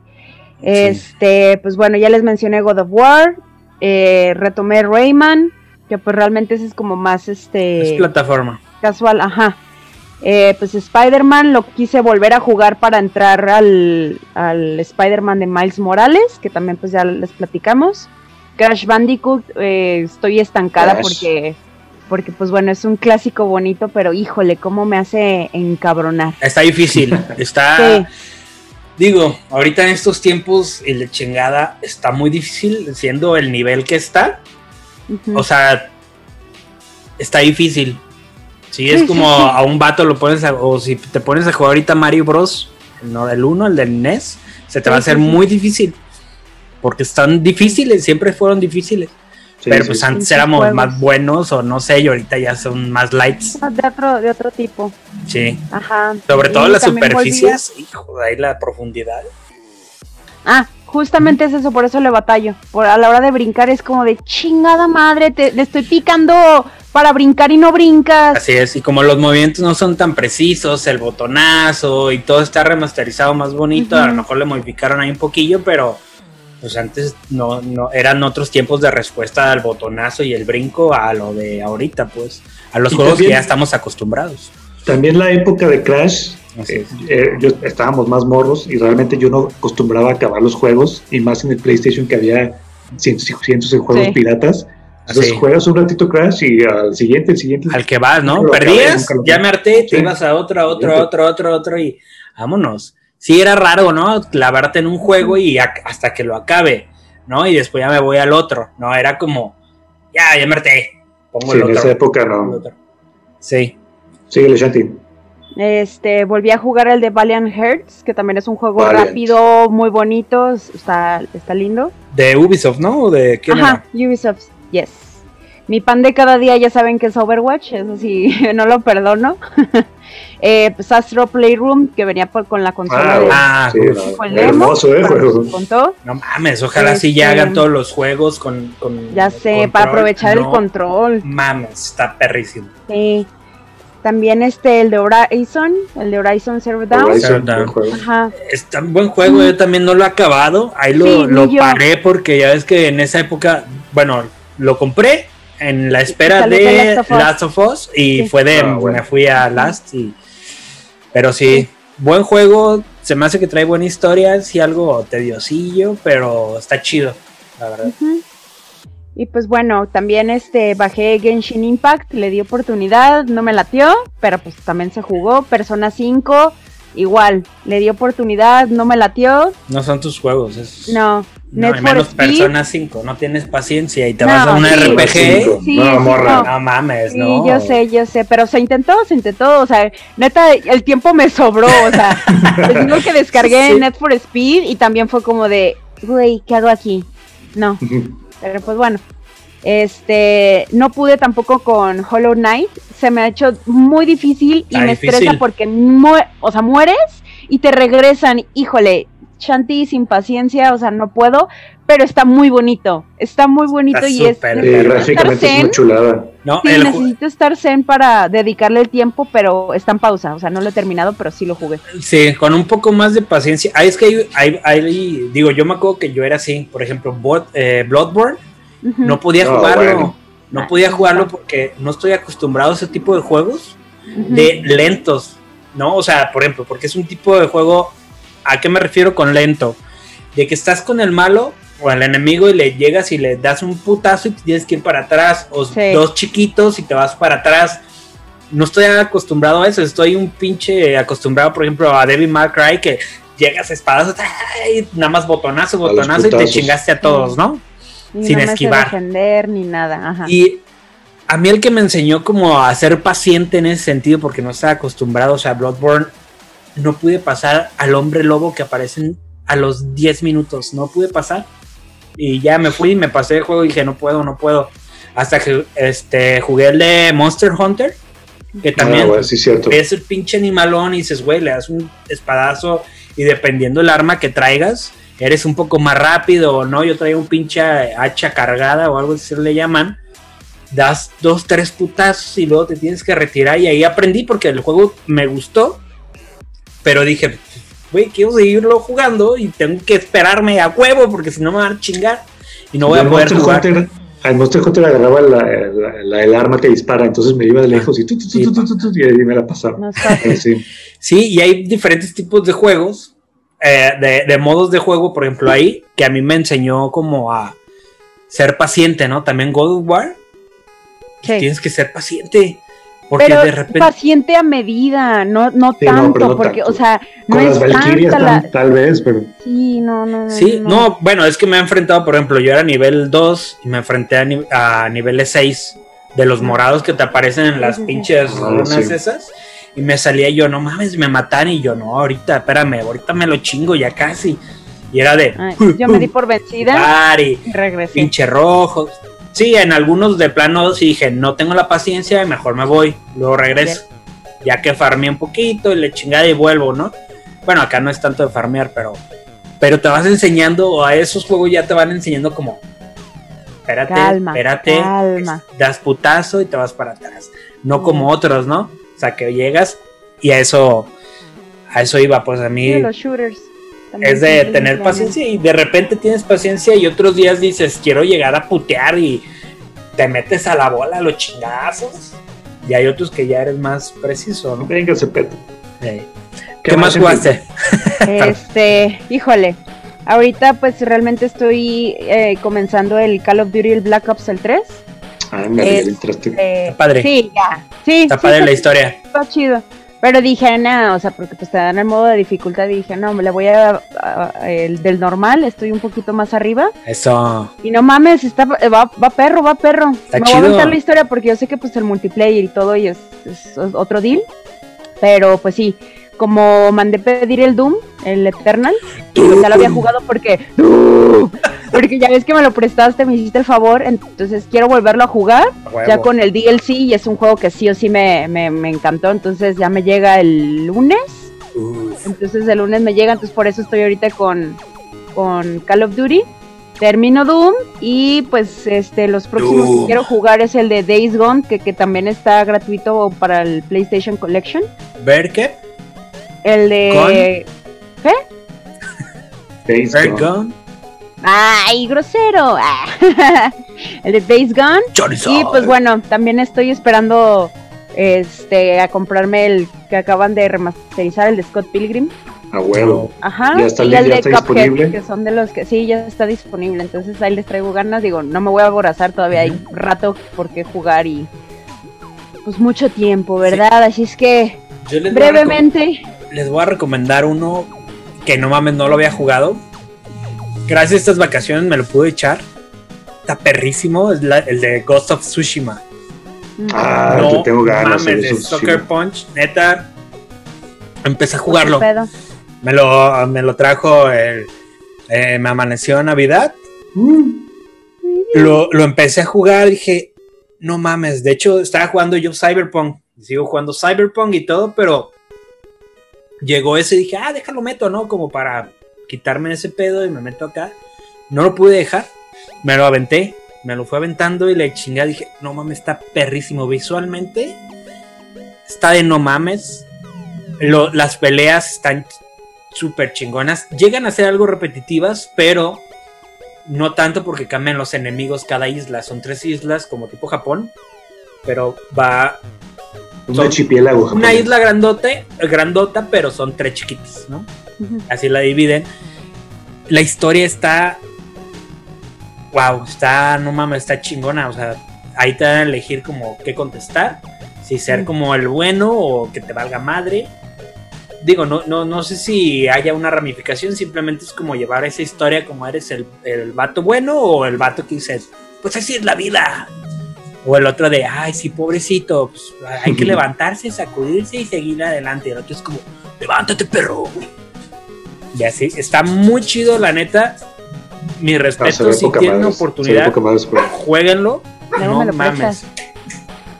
S3: Este, pues bueno, ya les mencioné God of War. eh, retomé Rayman, que pues realmente ese es como más este.
S2: Es plataforma.
S3: Casual, ajá. Eh, pues Spider-Man lo quise volver a jugar para entrar al, al Spider-Man de Miles Morales, que también pues ya les platicamos. Crash Bandicoot, eh, estoy estancada
S1: Crash.
S3: porque, porque pues bueno, es un clásico bonito, pero híjole, cómo me hace encabronar.
S2: Está difícil. Está.
S3: Sí.
S2: Digo, ahorita en estos tiempos, el de chingada está muy difícil, siendo el nivel que está. O sea, está difícil. Si
S3: Sí,
S2: es como
S3: sí.
S2: a un vato lo pones a, o si te pones a jugar ahorita Mario Bros, no, el 1, el del NES, se te va a hacer muy difícil. Porque están difíciles, siempre fueron difíciles. Pero pues antes éramos
S3: juegos.
S2: más buenos o no sé, y ahorita ya son más lights.
S3: De otro, de otro tipo.
S2: Sí.
S3: Ajá.
S2: Sobre todo
S3: Y
S2: las superficies, hijo, de ahí la profundidad.
S3: Ah, justamente es eso, por eso le batallo. Por a la hora de brincar es como de chingada madre, te, le estoy picando para brincar y no brincas.
S2: Así es, y como los movimientos no son tan precisos, el botonazo y todo está remasterizado más bonito, a lo mejor le modificaron ahí un poquillo, pero pues antes no, no eran otros tiempos de respuesta al botonazo y el brinco a lo de ahorita, pues, a los
S1: Y
S2: juegos que ya estamos acostumbrados.
S1: También la época de Crash, eh, eh, yo, estábamos más morros y realmente yo no acostumbraba a acabar los juegos y más en el PlayStation que había cientos y cientos de juegos
S3: Sí.
S1: piratas. Entonces
S2: Sí.
S1: juegas un ratito Crash y al siguiente, el siguiente.
S2: Al que vas, ¿no?
S1: Acabé,
S2: Perdías, ya me harté, te
S1: Sí.
S2: ibas a otro, a otro, a otro, a otro, a otro y vámonos. Sí, era raro, ¿no? Clavarte en un juego y ac- hasta que lo acabe, ¿no? Y después ya me voy al otro, ¿no? Era como, ya, ya me harté, pongo
S1: Sí,
S2: el
S1: en
S2: otro.
S1: esa época no.
S2: Sí,
S1: Síguele, Shanti.
S3: Este, volví a jugar el de Valiant Hearts, que también es un juego
S1: Valiant.
S3: rápido, muy bonito, está, está lindo.
S2: de Ubisoft, ¿no? ¿O de quién
S3: Ajá, Ubisoft, yes. Mi pan de cada día ya saben que es Overwatch, eso sí, no lo perdono. eh, pues Astro Playroom, que venía por, con la consola
S1: Ah,
S3: de...
S2: Ah,
S1: sí,
S3: el demo,
S1: hermoso, eh,
S3: contó.
S2: No mames, ojalá sí ya
S3: Este-
S2: hagan todos los juegos con. con
S3: Ya sé, para
S2: control.
S3: aprovechar el control.
S2: Mames, está perrísimo.
S3: Sí. También este, el de Horizon, el de Horizon Zero Dawn.
S1: Horizon.
S3: Ajá.
S2: Está un buen juego, yo también no lo he acabado. Ahí lo,
S3: Sí,
S2: lo paré porque ya ves que en esa época, bueno, lo compré en la espera de
S3: Last of Us.
S2: Last of Us y
S3: Sí.
S2: fue de,
S1: Ah, bueno.
S2: me fui a Last y... Pero sí, buen juego, se me hace que trae buena historia, sí algo tediosillo, pero está chido, la verdad.
S3: Y pues bueno, también este bajé Genshin Impact, le di oportunidad, no me latió, pero pues también se jugó. Persona 5, igual, le di oportunidad, no me latió.
S2: No son tus juegos, es...
S3: No,
S2: No, y
S3: for
S2: menos
S3: Speed.
S2: Persona 5, no tienes paciencia y te
S3: No,
S2: vas a un
S3: sí.
S2: RPG.
S3: Sí,
S1: no, morra.
S3: no.
S2: No mames,
S3: Sí,
S2: no.
S3: yo sé, yo sé, pero se intentó, se intentó, o sea, neta, el tiempo me sobró, o sea, les digo que descargué
S2: Sí.
S3: Net for Speed y también fue como de, güey, ¿qué hago aquí? No, pero pues bueno, este, no pude tampoco con Hollow Knight, se me ha hecho muy difícil y
S2: Está
S3: me
S2: difícil.
S3: estresa porque, o sea, mueres y te regresan, híjole, Shanti sin paciencia, o sea, no puedo, pero está muy bonito, está muy bonito
S2: Está
S3: y es...
S1: gráficamente es una chulada.
S2: No,
S3: Sí, necesito estar zen para dedicarle el tiempo, pero está en pausa. O sea, no lo he terminado, pero sí lo jugué.
S2: Sí, con un poco más de paciencia. Ah, es que hay, hay- hay- digo, yo me acuerdo que yo era así, por ejemplo, Bot- eh, Bloodborne, no podía
S1: No,
S2: jugarlo.
S1: bueno.
S2: No
S3: Ah,
S2: podía
S3: sí,
S2: jugarlo porque no estoy acostumbrado a ese tipo de juegos de lentos, ¿no? O sea, por ejemplo, porque es un tipo de juego, ¿a qué me refiero con lento? De que estás con el malo o el enemigo y le llegas y le das un putazo y tienes que ir para atrás, o
S3: Sí.
S2: dos chiquitos y te vas para atrás. No estoy acostumbrado a eso, estoy un pinche acostumbrado, por ejemplo, a Devil May Cry que llegas a espadas, nada más botonazo, botonazo y te chingaste a todos, ¿no?
S3: Y
S2: sin
S3: no
S2: esquivar.
S3: defender ni nada. Ajá.
S2: Y a mí el que me enseñó como a ser paciente en ese sentido, porque no estaba acostumbrado, o sea, Bloodborne, no pude pasar al hombre lobo que aparecen a los 10 minutos, no pude pasar. Y ya me fui, me pasé el juego y dije, no puedo, no puedo. Hasta que este, jugué el de Monster Hunter, que también
S1: Ah, bueno, sí, cierto.
S2: ves el pinche animalón y dices, güey, le das un espadazo y dependiendo del arma que traigas, eres un poco más rápido o no. Yo traía un pinche hacha cargada o algo así le llaman. Das dos, tres putazos y luego te tienes que retirar y ahí aprendí porque el juego me gustó. Pero dije, güey, quiero seguirlo jugando y tengo que esperarme a huevo porque si no me van a chingar y no voy a poder
S1: Monster
S2: jugar.
S1: Hunter, al Monster Hunter agarraba la, la- la- el arma que dispara, entonces me iba de lejos y, tu, tu, tu,
S2: Sí.
S1: tu, tu, tu, tu, y ahí me la pasaba.
S3: No
S1: sí.
S2: Sí, y hay diferentes tipos de juegos, eh, de, de modos de juego, por ejemplo, ahí, que a mí me enseñó como a ser paciente, ¿no? También God of War,
S3: Sí.
S2: tienes que ser paciente, porque
S3: Pero
S2: de repente...
S3: paciente a medida, no, no
S1: Sí, no,
S3: tanto,
S1: no
S3: porque,
S1: tanto.
S3: o sea, no
S1: Con
S3: es
S1: las Valkyrias
S3: tanta la...
S1: tal, tal vez, pero
S3: Sí, no, no, no.
S2: Sí, no, bueno, es que me he enfrentado, por ejemplo, yo era nivel 2 y me enfrenté a, ni- a niveles 6 de los morados que te aparecen en las
S3: Sí, sí, sí.
S2: pinches
S1: Ah,
S2: runas
S1: sí.
S2: esas. Y me salía yo, no mames, me matan y yo, no, ahorita, espérame, ahorita me lo chingo ya casi. Y era de,
S3: Ay, yo me di por vencida
S2: "Pari,
S3: y regresé.
S2: pinche rojo. Sí, en algunos de plano sí dije, no tengo la paciencia, mejor me voy, luego regreso. Ya que farmeé un poquito y le chingada y vuelvo, ¿no? Bueno, acá no es tanto de farmear, pero pero te vas enseñando, o a esos juegos ya te van enseñando como, espérate,
S3: Calma,
S2: espérate,
S3: calma.
S2: das putazo y te vas para atrás. No como otros, ¿no? O sea, que llegas y a eso, a eso iba, pues a mí
S3: Sí, los shooters. También
S2: es de tener paciencia y de repente tienes paciencia y otros días dices, quiero llegar a putear y te metes a la bola a los chingazos. Y hay otros que ya eres más preciso, ¿no?
S1: venga, se peto.
S2: Eh, ¿Qué, más jugaste?
S3: Este, híjole. Ahorita pues realmente estoy eh, comenzando el Call of Duty el Black Ops el 3.
S1: Ah, me
S3: Es-
S1: entraste.
S3: Eh,
S2: Está padre.
S3: Sí, ya. Sí,
S2: Está
S3: sí,
S2: padre
S3: está-
S2: la historia.
S3: está chido. Pero dije, no, o sea, porque pues te dan el modo de dificultad y dije, no, me le voy a, a- a- el del normal, estoy un poquito más arriba.
S2: Eso.
S3: Y no mames, está, va, va perro, va perro.
S2: Está
S3: me
S2: chido.
S3: voy a contar la historia porque yo sé que pues el multiplayer y todo y es, es otro deal. Pero pues sí, como mandé pedir el Doom, el Eternal, pues ya lo había jugado porque porque ya ves que me lo prestaste, me hiciste el favor, entonces quiero volverlo a jugar
S2: huevo.
S3: ya con el DLC y es un juego que sí o sí me, me, me encantó, entonces ya me llega el lunes,
S2: Uf.
S3: entonces el lunes me llega, entonces por eso estoy ahorita con, con Call of Duty. Termino Doom y pues este los próximos
S2: Doom.
S3: que quiero jugar es el de Days Gone, que, que también está gratuito para el PlayStation Collection.
S2: ¿Ver qué?
S3: El de...
S1: Days
S2: ¿Ver
S1: Gone.
S2: Gone?
S3: ¡Ay, grosero! Ah. el de Days Gone.
S2: Chorizo.
S3: Y pues bueno, también estoy esperando este a comprarme el que acaban de remasterizar, el de Scott Pilgrim.
S1: A huevo.
S3: Ajá.
S1: Ya está
S3: y el
S1: ya
S3: de
S1: está
S3: Cuphead,
S1: disponible.
S3: que son de los que sí, ya está disponible. Entonces ahí les traigo ganas. Digo, no me voy a aborazar todavía. Hay rato por qué jugar y pues mucho tiempo, ¿verdad? Así es que
S2: Yo les voy,
S3: brevemente.
S2: les voy a recomendar uno que no mames, no lo había jugado. Gracias a estas vacaciones me lo pude echar. Está perrísimo, es la- el de Ghost of Tsushima.
S1: Ah,
S2: no
S1: le tengo ganas.
S2: mames,
S1: de
S2: Soccer. Punch, neta. Empecé a jugarlo. Me lo, me lo trajo el. eh, me amaneció Navidad.
S1: Mm.
S2: Lo, lo empecé a jugar, dije, no mames. De hecho, estaba jugando yo Cyberpunk. Sigo jugando Cyberpunk y todo, pero llegó ese y dije, ah, déjalo meto, ¿no? Como para quitarme ese pedo y me meto acá. No lo pude dejar. Me lo aventé. Me lo fue aventando y le chingué. Dije, no mames, está perrísimo. Visualmente está de no mames. Lo- las peleas están súper chingonas. Llegan a ser algo repetitivas, pero no tanto porque cambian los enemigos cada isla. Son tres islas como tipo Japón. Pero va
S1: Un
S2: una isla grandote, grandota, pero son tres chiquitas, ¿no? Así la dividen. La historia está. Wow, está, no mames, está chingona. O sea, ahí te van a elegir como qué contestar. Si ser como el bueno o que te valga madre. Digo, no, no, no sé si haya una ramificación, simplemente es como llevar esa historia como eres el, el vato bueno o el vato que dices, pues así es la vida. O el otro de, ay, sí, pobrecito, pues hay que levantarse, sacudirse y seguir adelante. Y el otro es como, levántate, perro. Y así, está muy chido, la neta. Mi
S1: Ah, se
S2: respeto,
S1: ve
S2: si tienen
S1: ve
S2: oportunidad, jueguenlo.
S3: Luego
S2: no
S3: me lo
S2: mames.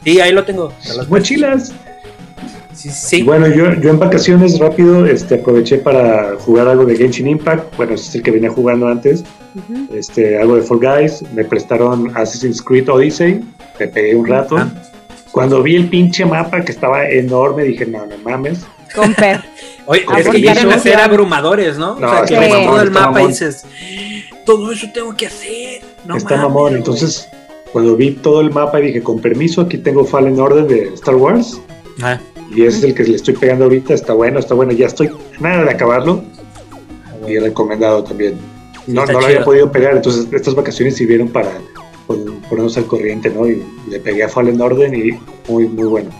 S2: Sí, ahí lo tengo. te los-
S1: Mochilas.
S2: Sí, sí.
S1: Bueno, yo, yo en vacaciones rápido este, aproveché para jugar algo de Genshin Impact. Bueno, ese es el que venía jugando antes. Este, algo de Fall Guys. Me prestaron Assassin's Creed Odyssey. Me pegué un rato. Cuando vi el pinche mapa que estaba enorme, dije, no, no mames.
S3: Comper.
S2: Oye,
S1: Ah,
S2: es que llegan a ser abrumadores, ¿no?
S1: No,
S2: o sea, que
S3: está
S2: ves
S3: mamón,
S2: todo el mapa y dices, todo eso tengo que hacer. No
S1: está
S2: mames,
S1: mamón.
S2: güey".
S1: Entonces, cuando vi todo el mapa, dije, con permiso, aquí tengo Fallen Order de Star Wars.
S2: Ah,
S1: Y ese es el que le estoy pegando ahorita. Está bueno, está bueno. Ya estoy nada de acabarlo. Y recomendado también. No, no lo había podido pegar, entonces estas vacaciones sirvieron para pon- ponernos al corriente, ¿no? Y le pegué a Fallen Order y muy, muy bueno.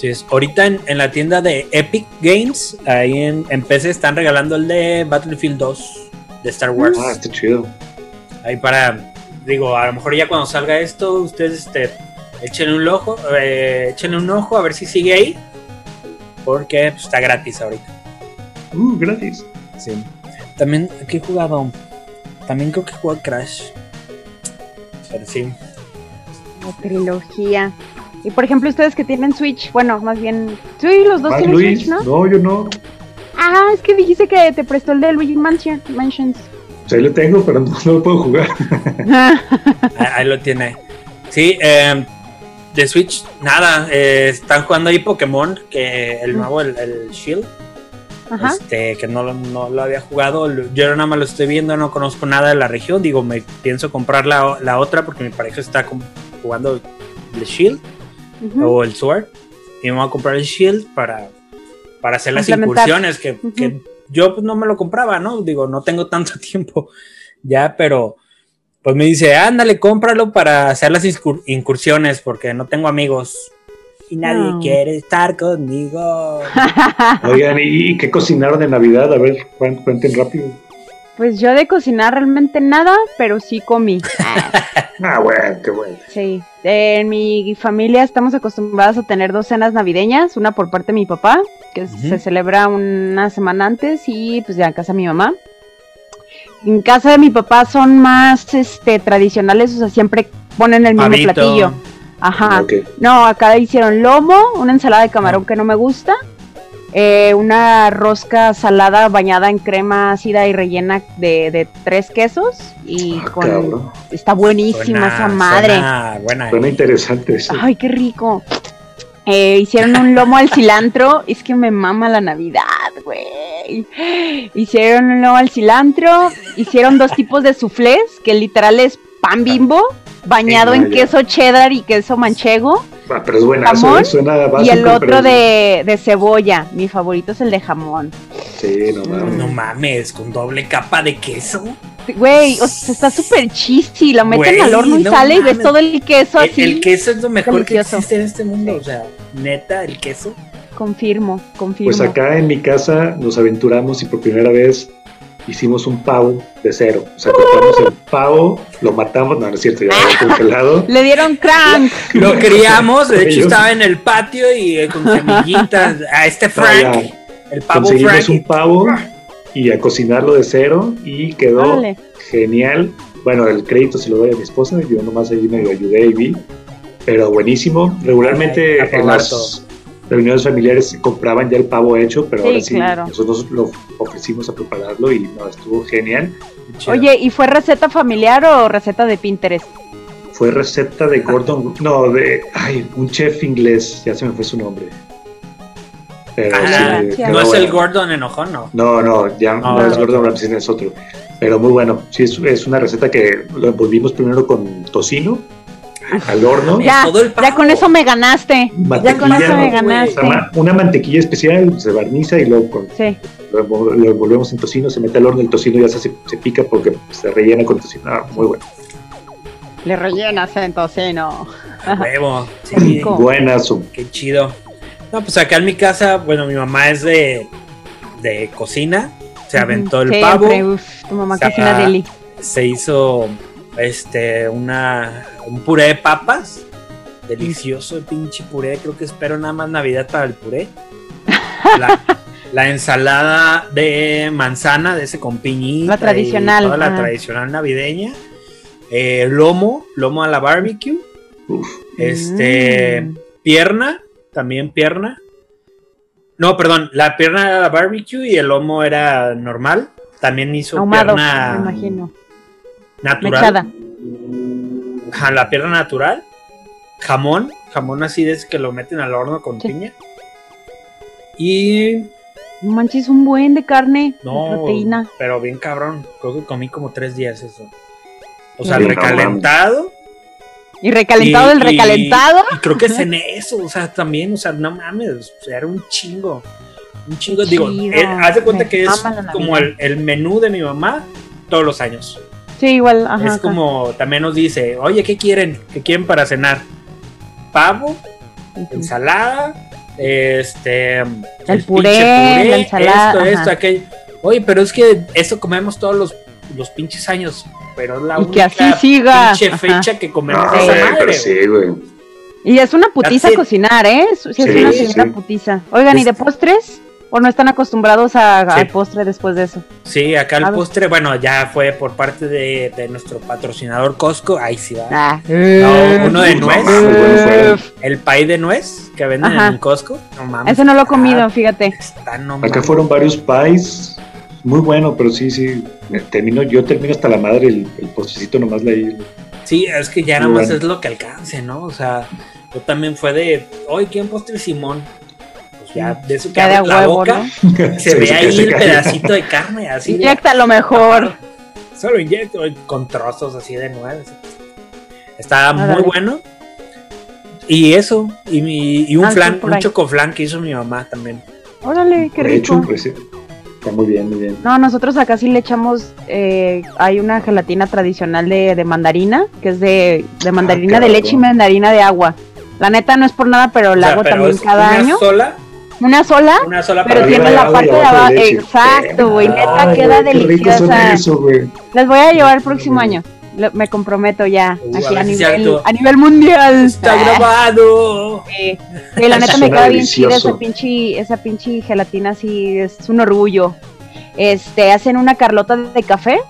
S2: Sí, es. Ahorita en, en la tienda de Epic Games, ahí en, en PC están regalando el de Battlefield 2 de Star Wars.
S1: Ah, está chido.
S2: Ahí para, digo, a lo mejor ya cuando salga esto, ustedes este, échenle un ojo, eh, échenle un ojo a ver si sigue ahí. Porque pues, está gratis ahorita.
S1: Uh, gratis.
S2: Sí. También, ¿qué he jugado? También creo que he jugado Crash. Pero sí.
S3: La trilogía. Y por ejemplo, ustedes que tienen Switch, bueno, más bien, sí, los dos tienen
S1: Luis,
S3: Switch, ¿no?
S1: no, yo no.
S3: Ah, es que dijiste que te prestó el de Luigi Mansion, Mansions.
S1: Pues ahí lo tengo, pero no, no lo puedo jugar.
S2: Ahí, ahí lo tiene. Sí, eh, de Switch, nada. eh, están jugando ahí Pokémon, que el nuevo, el, el Shield.
S3: Ajá.
S2: este, que no, lo- no lo había jugado. Yo nada más lo estoy viendo, no conozco nada de la región. Digo, me pienso comprar la, la otra porque mi pareja está jugando el Shield o el Sword. Y me voy a comprar el Shield para, para hacer las incursiones que, que yo pues, no me lo compraba, ¿no? Digo, no tengo tanto tiempo ya, pero pues me dice, ándale, cómpralo para hacer las incur- incursiones porque no tengo amigos. Y nadie
S3: No.
S2: quiere estar conmigo.
S1: Oigan, ¿y, qué cocinaron de Navidad? A ver, cuen- cuenten rápido.
S3: Pues yo de cocinar realmente nada, pero sí comí.
S1: Ah, bueno, qué bueno.
S3: Sí. En mi familia estamos acostumbrados a tener dos cenas navideñas, una por parte de mi papá, que se celebra una semana antes, y pues ya en casa de mi mamá. En casa de mi papá son más este tradicionales, o sea, siempre ponen el mismo platillo. Ajá. No, acá hicieron lomo, una ensalada de camarón que no me gusta, eh, una rosca salada bañada en crema ácida y rellena de, de tres quesos y
S1: Ah,
S3: con
S1: cabrón.
S3: está buenísima
S2: Suena-
S3: esa madre.
S2: suena buena.
S1: Suena interesante eso.
S3: Ay, qué rico. Eh, hicieron un lomo al cilantro. Es que me mama la Navidad, güey. Hicieron un lomo al cilantro. Hicieron dos tipos de soufflés, que literal es pan bimbo, bañado en queso cheddar y queso manchego.
S1: Ah, pero es
S3: jamón
S1: ¿eh? suena
S3: y
S1: básico,
S3: el
S1: pero
S3: otro de, de cebolla. Mi favorito es el de jamón.
S1: Sí, no
S2: No,
S1: mames.
S2: mames, con doble capa de queso.
S3: Güey, o sea, está súper cheesy. Lo meten
S2: Güey,
S3: al horno y
S2: no
S3: sale y ves todo el queso
S2: El,
S3: así.
S2: el queso es lo mejor que
S3: Delicioso.
S2: existe en este mundo. O sea, neta, el queso.
S3: Confirmo, confirmo.
S1: Pues acá en mi casa nos aventuramos y por primera vez hicimos un pavo de cero. O sea, compramos el pavo, lo matamos, no, no es cierto, ya lo congelado.
S3: Le dieron crank.
S2: Lo criamos, de hecho estaba en el patio y eh, con semillitas. A este Frank,
S1: ya,
S2: el pavo
S1: conseguimos
S2: Frank.
S1: un pavo y a cocinarlo de cero y quedó genial. Bueno, el crédito se lo doy a mi esposa, yo nomás ahí medio ayudé y vi, pero buenísimo. Regularmente
S2: Ay,
S1: en las reuniones familiares compraban ya el pavo hecho, pero
S3: Sí,
S1: ahora sí
S3: claro.
S1: nosotros lo ofrecimos a prepararlo y no, estuvo genial.
S2: Chido.
S3: Oye, ¿y fue receta familiar o receta de Pinterest?
S1: Fue receta de Gordon, no, de, ay, un chef inglés, ya se me fue su nombre. Pero
S2: Ah,
S1: sí,
S2: no es el. Gordon enojón, no.
S1: No, no, ya
S2: No,
S1: no, es. Gordon Ramsay, es otro. Pero muy bueno. Sí, es, es una receta que lo envolvimos primero con tocino al horno.
S3: Ya,
S2: todo el
S3: ya con eso me ganaste. Ya con eso me ganaste.
S1: una mantequilla especial se barniza y luego con-
S3: Sí.
S1: lo, lo envolvemos en tocino, se mete al horno, el tocino ya se, se pica porque se rellena con tocino. Ah, muy bueno.
S3: Le rellenas en tocino.
S2: Huevo. Sí.
S1: Buenazo.
S2: qué chido. No, pues acá en mi casa, bueno, mi mamá es de, de cocina. Se aventó el
S3: Siempre,
S2: pavo.
S3: uf, tu mamá cocina deli.
S2: se hizo este una un puré de papas delicioso el pinche puré creo que espero nada más navidad para el puré la, la ensalada de manzana de ese con piñita
S3: La tradicional,
S2: toda la
S3: ajá.
S2: tradicional navideña Eh, lomo lomo a la barbecue
S1: Uf.
S2: este
S3: Mm.
S2: pierna también pierna no perdón la pierna era la barbecue y el lomo era normal también hizo
S3: Ahumado,
S2: pierna
S3: me imagino.
S2: Natural
S3: Mechada.
S2: La pierna natural, jamón, jamón así de ese que lo meten al horno con
S3: Sí.
S2: piña. Y
S3: No manches, un buen de carne,
S2: no,
S3: de proteína.
S2: pero bien cabrón, creo que comí como tres días eso. O sea,
S1: no
S2: recalentado.
S3: Y recalentado
S2: y-
S3: el recalentado.
S2: Y, creo que cené eso, o sea, también, o sea, no mames, o sea, era un chingo. Un chingo, digo,
S3: Chido,
S2: eh, haz de cuenta que es como el menú de mi mamá todos los años.
S3: Sí, igual, ajá.
S2: es
S3: acá.
S2: como, también nos dice, oye, ¿qué quieren? ¿Qué quieren para cenar? Pavo, ensalada, este,
S3: El puré,
S2: pinche
S3: la ensalada,
S2: esto, esto, aquello. Oye, pero es que eso comemos todos los, los pinches años, pero es la
S3: Y que
S2: única
S3: así siga.
S2: pinche
S3: Ajá.
S2: fecha que comemos
S1: No,
S3: Sí.
S2: esa
S1: güey,
S2: madre.
S1: pero
S2: güey.
S1: sí, güey.
S3: Y es una putiza
S2: That's
S3: cocinar, ¿eh? Sí es
S1: Sí,
S3: una
S1: sí,
S3: putiza. Oigan, ¿y de
S2: Es-
S3: postres? ¿O no están acostumbrados a,
S2: Sí.
S3: al postre después de eso?
S2: Sí, acá el postre, bueno, ya fue por parte de, de nuestro patrocinador Costco. Ahí sí va.
S3: Ah.
S2: No, uno de nuez. El pay de nuez que venden
S3: Ajá.
S2: en Costco. No mames.
S3: Ese no lo he comido, fíjate.
S2: Está no
S1: Acá
S2: mames.
S1: fueron varios pies. Muy bueno, pero sí, sí. me Termino, yo termino hasta la madre el, el postrecito nomás leí.
S2: Sí, es que ya nada más
S1: bueno.
S2: es lo que alcance, ¿no? O sea, yo también fue de, oye, ¿quién postre Simón? Ya, de que
S3: Ya de a
S2: abre la
S3: huevo,
S2: boca,
S3: ¿no?
S2: se ve ahí el pedacito de carne, así.
S3: Inyecta lo mejor.
S2: Solo inyecto con trozos así de nuez. Estaba muy bueno. Y eso, y, mi- y un
S3: Ah, sí,
S2: flan, un chocoflan que hizo mi mamá también.
S3: Órale, qué rico.
S1: pues sí. Está muy bien, muy bien.
S3: No, nosotros acá sí le echamos, eh, hay una gelatina tradicional de, de mandarina, que es de, de mandarina
S1: qué
S3: de leche y mandarina de agua. La neta no es por nada, pero la
S2: O sea,
S3: hago
S2: pero
S3: también
S2: es
S3: cada
S2: una
S3: año.
S2: sola,
S3: Una sola,
S2: una sola
S3: pero tiene la parte de
S1: abajo de.
S3: Exacto, güey. Neta
S1: Ay,
S3: queda deliciosa.
S1: eso.
S3: Les voy a llevar el próximo año. Lo- me comprometo ya.
S2: Uh,
S3: así
S2: a
S3: nivel, a nivel mundial.
S2: Está
S3: Ah,
S2: grabado.
S3: sí. Sí, la neta me queda bien chida esa pinche, esa pinche gelatina así, es un orgullo. Este, hacen una carlota de café,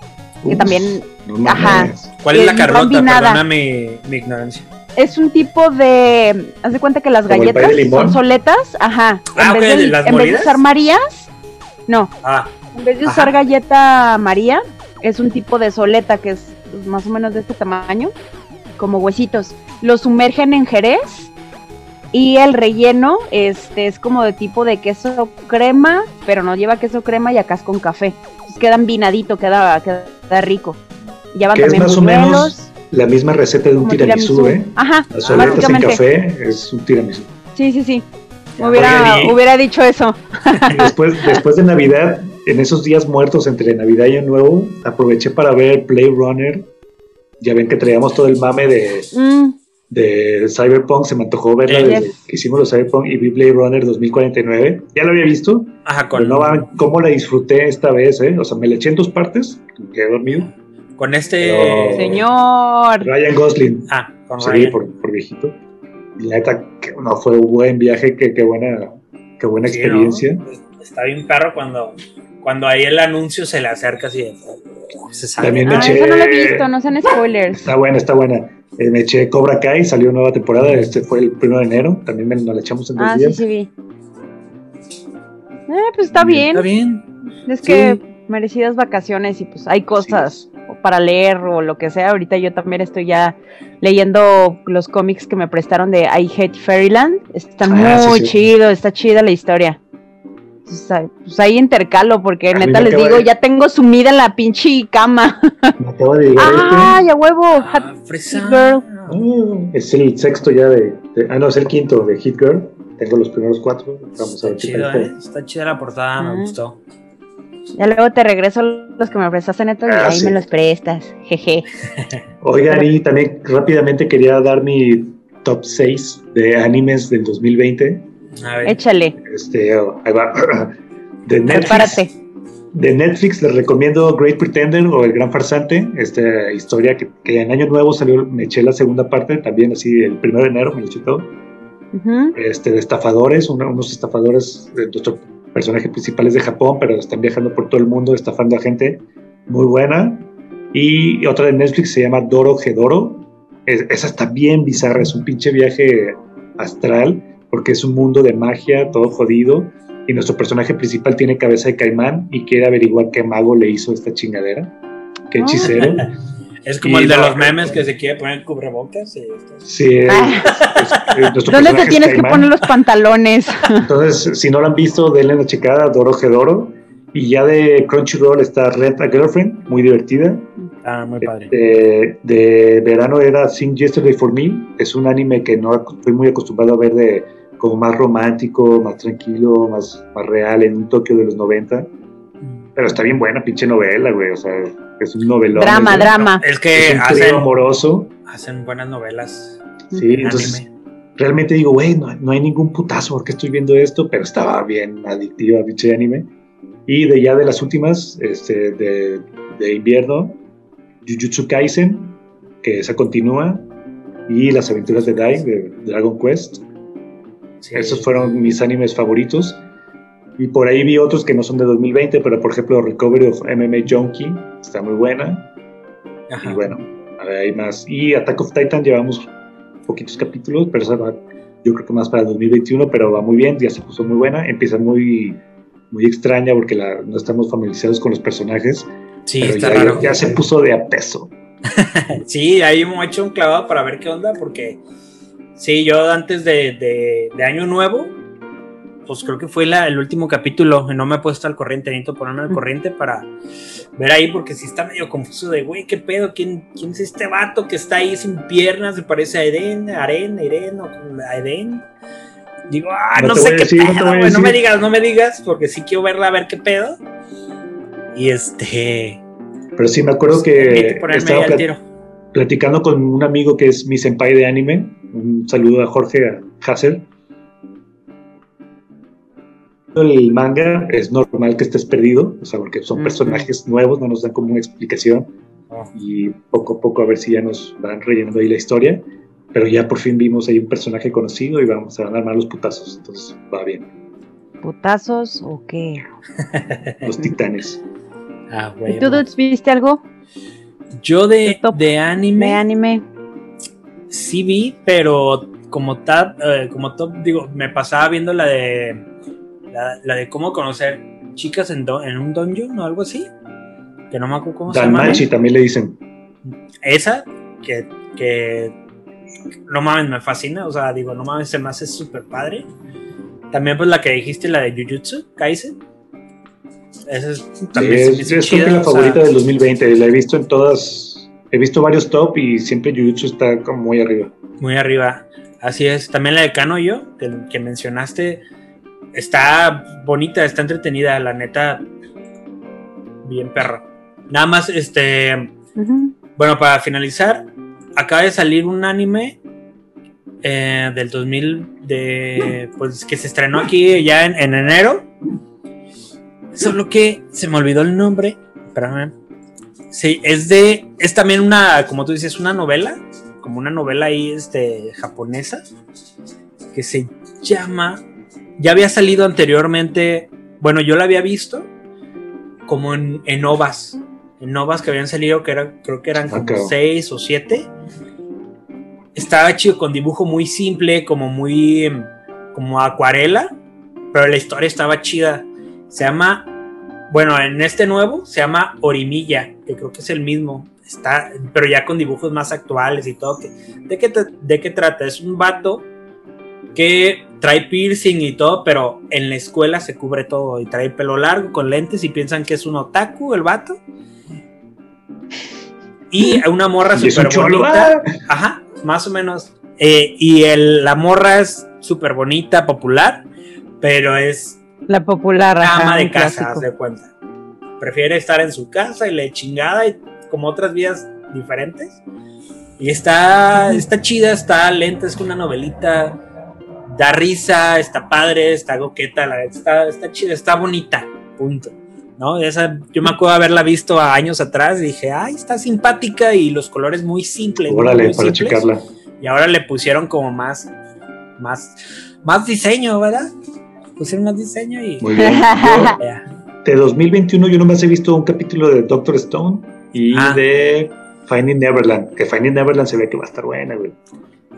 S3: que
S1: Uf,
S3: también
S1: no
S3: ajá.
S2: ¿Cuál es la Carlota?
S3: combinada.
S2: Perdona mi, mi ignorancia.
S3: Es un tipo de, haz de cuenta que las
S1: ¿Como el pay
S3: galletas son soletas, ajá.
S2: Ah,
S3: en vez,
S2: ¿de
S3: de,
S2: las
S3: en vez de
S2: molidas?
S3: usar Marías, no,
S2: Ah,
S3: en vez de
S2: Ajá.
S3: usar galleta María, es un tipo de soleta que es más o menos de este tamaño, como huesitos. Lo sumergen en jerez y el relleno este es como de tipo de queso crema, pero no lleva queso crema y acá es con café. Entonces quedan vinadito, queda, queda rico.
S1: Que es
S3: también buñuelos,
S1: La misma receta de un tiramisú, ¿eh?
S3: Ajá,
S1: Las soletas en café es un tiramisú.
S3: Sí, sí, sí. Hubiera,
S1: y-
S3: hubiera dicho eso.
S1: Y después, después de Navidad, en esos días muertos entre Navidad y Año Nuevo, aproveché para ver Blade Runner. Ya ven que traíamos todo el mame de,
S3: Mm,
S1: de Cyberpunk, se me antojó verla desde que hicimos los Cyberpunk y vi Blade Runner 2049. Ya lo había visto,
S2: Ajá,
S1: pero
S2: con,
S1: no cómo la disfruté esta vez, ¿eh? O sea, me la eché en dos partes, me quedé dormido.
S2: Con este.
S1: Pero-
S3: señor.
S1: Ryan Gosling,
S2: Ah, con
S1: sí,
S2: Ryan.
S1: por, por viejito. Y la neta, no fue un buen viaje, que qué buena, qué buena
S2: Sí,
S1: experiencia.
S2: ¿no? Está bien perro cuando, cuando ahí el anuncio se le acerca así. de- Se sabe.
S1: También me
S3: Ah,
S1: eché-
S3: eso no lo he visto, no sean spoilers.
S1: Está buena, está buena. Eh, me eché Cobra Kai, salió nueva temporada, este fue el 1 de enero, también me, nos la echamos en dos
S3: Ah, sí,
S1: días.
S3: sí vi. Eh, pues está bien.
S2: Está bien.
S3: Es que merecidas vacaciones y pues hay cosas para leer o lo que sea. Ahorita yo también estoy ya leyendo los cómics que me prestaron de I Hate Fairyland. Está
S1: Ah,
S3: muy
S1: sí.
S3: chido, está chida la historia. Pues, ahí- pues ahí intercalo porque
S1: A
S3: neta les digo,
S1: de-
S3: ya tengo sumida en la pinche cama.
S1: Me acaba de llegar
S3: ¡Ay, a huevo!
S2: Ah.
S3: Girl.
S1: este. Ah, es el sexto ya de, de- Ah, no, es el quinto de Hit Girl. Tengo los primeros cuatro. Vamos a
S2: Está
S1: ver qué
S2: chido,
S1: tal.
S2: ¿eh? Está chida la portada, me gustó.
S3: Ya luego te regreso los que me prestaste neto y
S1: Ah,
S3: ahí
S1: sí.
S3: me los prestas. Jeje.
S1: Oigan, y también rápidamente quería dar mi top 6 de animes del 2020.
S2: A ver.
S3: Échale,
S1: Este, oh, ahí va. De Netflix.
S3: prepárate.
S1: De Netflix les recomiendo Great Pretender o El Gran Farsante, esta historia que, que en Año Nuevo salió, me eché la segunda parte, también así el primero de enero me lo eché todo, este, de estafadores, una- unos estafadores, de nuestro personaje principal es de Japón, pero están viajando por todo el mundo estafando a gente, muy buena. Y otra de Netflix se llama Doro Gedoro, es, esa está bien bizarra, es un pinche viaje astral, porque es un mundo de magia, todo jodido, y nuestro personaje principal tiene cabeza de caimán y quiere averiguar qué mago le hizo esta chingadera, qué hechicero.
S2: Es como
S1: Y
S2: el de los memes que se quiere poner cubrebocas. y esto.
S1: Sí, es-
S3: Ah.
S1: es- es- nuestro
S3: ¿Dónde te
S1: es
S3: tienes que poner los pantalones?
S1: Entonces, si no lo han visto, denle una checada a Doro Gedoro. Y ya de Crunchyroll está Rent a Girlfriend, muy divertida.
S2: Ah, muy padre.
S1: De, de verano era Sing Yesterday for Me. Es un anime que no estoy muy acostumbrado a ver de como más romántico, más tranquilo, más, más real, en un Tokio de los 90. Pero está bien buena, pinche novela, güey. O sea, es un novelón.
S3: drama,
S1: es,
S3: drama.
S2: Es
S1: Es
S2: que
S1: un trío
S2: hacen,
S1: amoroso.
S2: hacen buenas novelas.
S1: Sí,
S2: en
S1: entonces
S2: anime.
S1: realmente digo, güey, no, no hay ningún putazo porque estoy viendo esto, pero estaba bien adictiva, pinche anime. Y de ya de las últimas, este, de, de invierno, Jujutsu Kaisen, que esa continúa, y las aventuras de Dai, de Dragon Quest.
S2: Sí.
S1: Esos fueron mis animes favoritos. Y por ahí vi otros que no son de 2020, pero por ejemplo Recovery of MMA Junkie, está muy buena.
S2: Ajá.
S1: Y bueno, hay más. Y Attack of Titan llevamos poquitos capítulos, pero esa va, yo creo que más para 2021, pero va muy bien, ya se puso muy buena. Empieza muy, muy extraña porque la- no estamos familiarizados con los personajes,
S2: Sí,
S1: pero
S2: está
S1: ya,
S2: raro.
S1: ya se puso de a peso.
S2: Sí, ahí hemos hecho un clavado para ver qué onda, porque sí, yo antes de, de- de Año Nuevo, pues creo que fue la- el último capítulo, y no me he puesto al corriente, necesito ponerme al corriente para ver ahí, porque sí está medio confuso de, güey, ¿qué pedo? ¿Quién, ¿Quién es este vato que está ahí sin piernas? Se parece a Eden, Aren, a Eren, o a Eden. Digo, ah,
S1: No
S2: sé qué
S1: decir,
S2: pedo, no me digas, no me digas, porque sí quiero verla a ver qué pedo. Y este...
S1: Pero sí, me acuerdo
S2: Hay que
S1: estaba plat-
S2: tiro.
S1: platicando con un amigo que es mi senpai de anime. Un saludo a Jorge Hasser. El manga es normal que estés perdido, o sea, porque son personajes nuevos, no nos dan como una explicación
S2: Oh.
S1: y poco a poco a ver si ya nos van rellenando ahí la historia. Pero ya por fin vimos ahí un personaje conocido y vamos a armar los putazos, entonces va bien.
S3: ¿Putazos o qué?
S1: Los titanes.
S2: Ah,
S3: ¿Y
S2: güey.
S3: tú, Dudes, viste algo
S2: Yo de,
S3: de
S2: anime,
S3: de anime?
S2: sí vi, pero como top, eh, como top, digo, me pasaba viendo la de la, la de cómo conocer chicas en, do- en un dungeon o algo así. Que no me acuerdo cómo se llama.
S1: Danmachi también le dicen.
S2: Esa, que, que no mames, me fascina. O sea, digo, no mames, se me hace súper padre. También, pues la que dijiste, la de Jujutsu Kaisen. Esa es,
S1: Sí,
S2: también me
S1: es, es
S2: chida,
S1: la
S2: o sea,
S1: favorita del 2020. La he visto en todas. He visto varios top y siempre Jujutsu está como muy arriba.
S2: Muy arriba. Así es. También la de Kanoyo, que, que mencionaste, está bonita, está entretenida, la neta. Bien perra. Nada más, este. Bueno, para finalizar, acaba de salir un anime eh, del 2000 de pues que se estrenó aquí ya en, en enero. Solo que se me olvidó el nombre. Espérame. Sí, es de es también una, como tú dices, una novela, como una novela ahí este japonesa que se llama ya había salido anteriormente, bueno, yo la había visto como en, en ovas, en novas que habían salido, que era, creo que eran como
S1: Ok.
S2: seis o siete. Estaba chido, con dibujo muy simple, como muy em, como acuarela, pero la historia estaba chida. Se llama, bueno, en este nuevo se llama Orimilla, que creo que es el mismo. Está, pero ya con dibujos más actuales y todo. ¿de, qué, ¿De qué trata? Es un vato que trae piercing y todo, pero en la escuela se cubre todo y trae pelo largo con lentes y piensan que es un otaku el vato. Y una morra súper bonita. Ajá, más o menos. Eh, y el, la morra es súper bonita, popular, pero es
S3: La popular. ajá,
S2: ama de casa, haz de cuenta. Prefiere estar en su casa y le chingada y como otras vidas diferentes. Y está, está chida, está lenta, es una novelita. Da risa, está padre, está coqueta, la, está, está chida, está bonita. Punto. ¿No? Esa, yo me acuerdo haberla visto a años atrás y dije, ay, está simpática y los colores muy simples.
S1: Órale,
S2: muy
S1: para
S2: simples.
S1: checarla.
S2: Y ahora le pusieron como más, más, más diseño, ¿verdad? Pusieron más diseño y
S1: Muy bien. Yo, de 2021 yo nomás he visto un capítulo de Doctor Stone y
S2: Ah.
S1: de Finding Neverland. Que Finding Neverland se ve que va a estar buena, güey.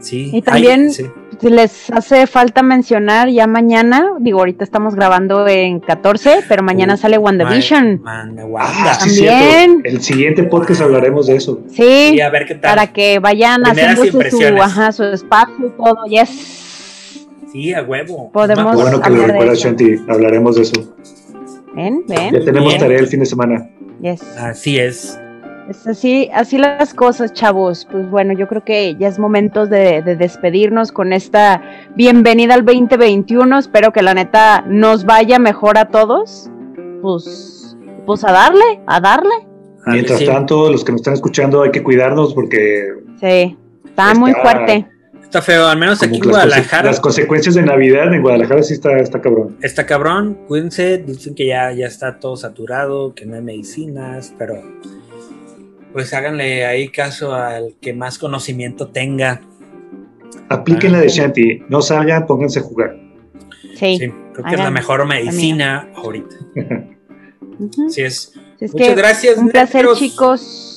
S2: Sí.
S3: Y también-
S2: Ay, sí.
S3: Si les hace falta mencionar ya mañana, digo, ahorita estamos grabando en 14, pero mañana
S2: Uh,
S3: sale WandaVision.
S2: Man,
S1: Ah,
S2: Wanda.
S1: sí,
S3: También.
S1: cierto. El siguiente podcast hablaremos de eso.
S3: Sí,
S2: Y a ver qué tal.
S3: para que vayan haciéndose su, ajá, su espacio y todo. Yes.
S2: Sí, a huevo.
S3: Podemos-
S1: Qué bueno que lo
S3: de.
S1: Shanti. Hablaremos de eso.
S3: Ven,
S1: Ya
S3: ven.
S1: tenemos
S2: Bien.
S1: tarea el fin de semana.
S3: Yes.
S2: Así es.
S3: Es así, así las cosas, chavos. Pues bueno, yo creo que ya es momento de, de despedirnos con esta bienvenida al 2021. Espero que la neta nos vaya mejor a todos. Pues, pues a darle, a darle.
S1: Mientras
S2: Sí.
S1: tanto, los que nos están escuchando hay que cuidarnos porque
S3: Sí, está muy fuerte.
S2: Está feo, al menos
S1: como
S2: aquí en Guadalajara.
S1: las consecuencias de Navidad en Guadalajara sí está, está cabrón.
S2: Está cabrón, cuídense, dicen que ya, ya está todo saturado, que no hay medicinas, pero pues háganle ahí caso al que más conocimiento tenga.
S1: Apliquen la de Shanti. No salgan, pónganse a jugar.
S3: Sí.
S2: Sí, creo que es la mejor medicina ahorita.
S3: Ujú.
S2: Así es.
S3: Es
S2: Muchas
S3: que
S2: gracias,
S3: un placer,
S2: Netros.
S3: chicos.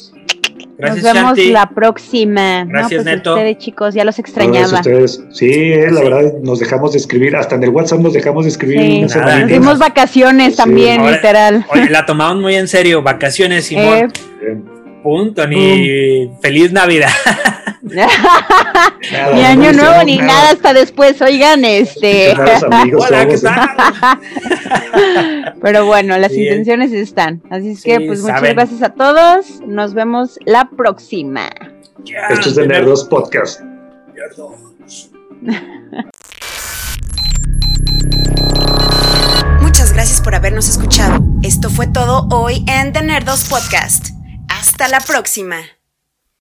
S2: Gracias,
S3: Nos vemos
S2: Shanti.
S3: la próxima.
S2: Gracias,
S3: no, pues
S2: Neto.
S3: ustedes, chicos, ya los extrañaba.
S1: ustedes. Sí, eh, la
S2: Sí.
S1: verdad, nos dejamos de escribir. Hasta en el WhatsApp nos dejamos de escribir.
S3: Sí. Nos dimos vacaciones
S1: Sí.
S3: también,
S2: Ahora-
S3: literal.
S2: Oye, la tomamos muy en serio, vacaciones, Simón.
S3: Eh.
S2: Punto, ni feliz Navidad.
S1: Nada,
S3: ni año nuevo ni nada hasta después, oigan, este.
S1: Amigos
S2: Hola, ¿qué
S1: ¿eh?
S2: tal?
S3: Pero bueno, las
S2: Bien.
S3: intenciones están. Así es que,
S2: Sí,
S3: pues muchas gracias a todos. Nos vemos la próxima.
S1: Esto es de
S2: tener-
S1: Nerdos Podcast.
S2: Nerdos.
S4: Muchas gracias por habernos escuchado. Esto fue todo hoy en The Nerdos Podcast. Hasta la próxima.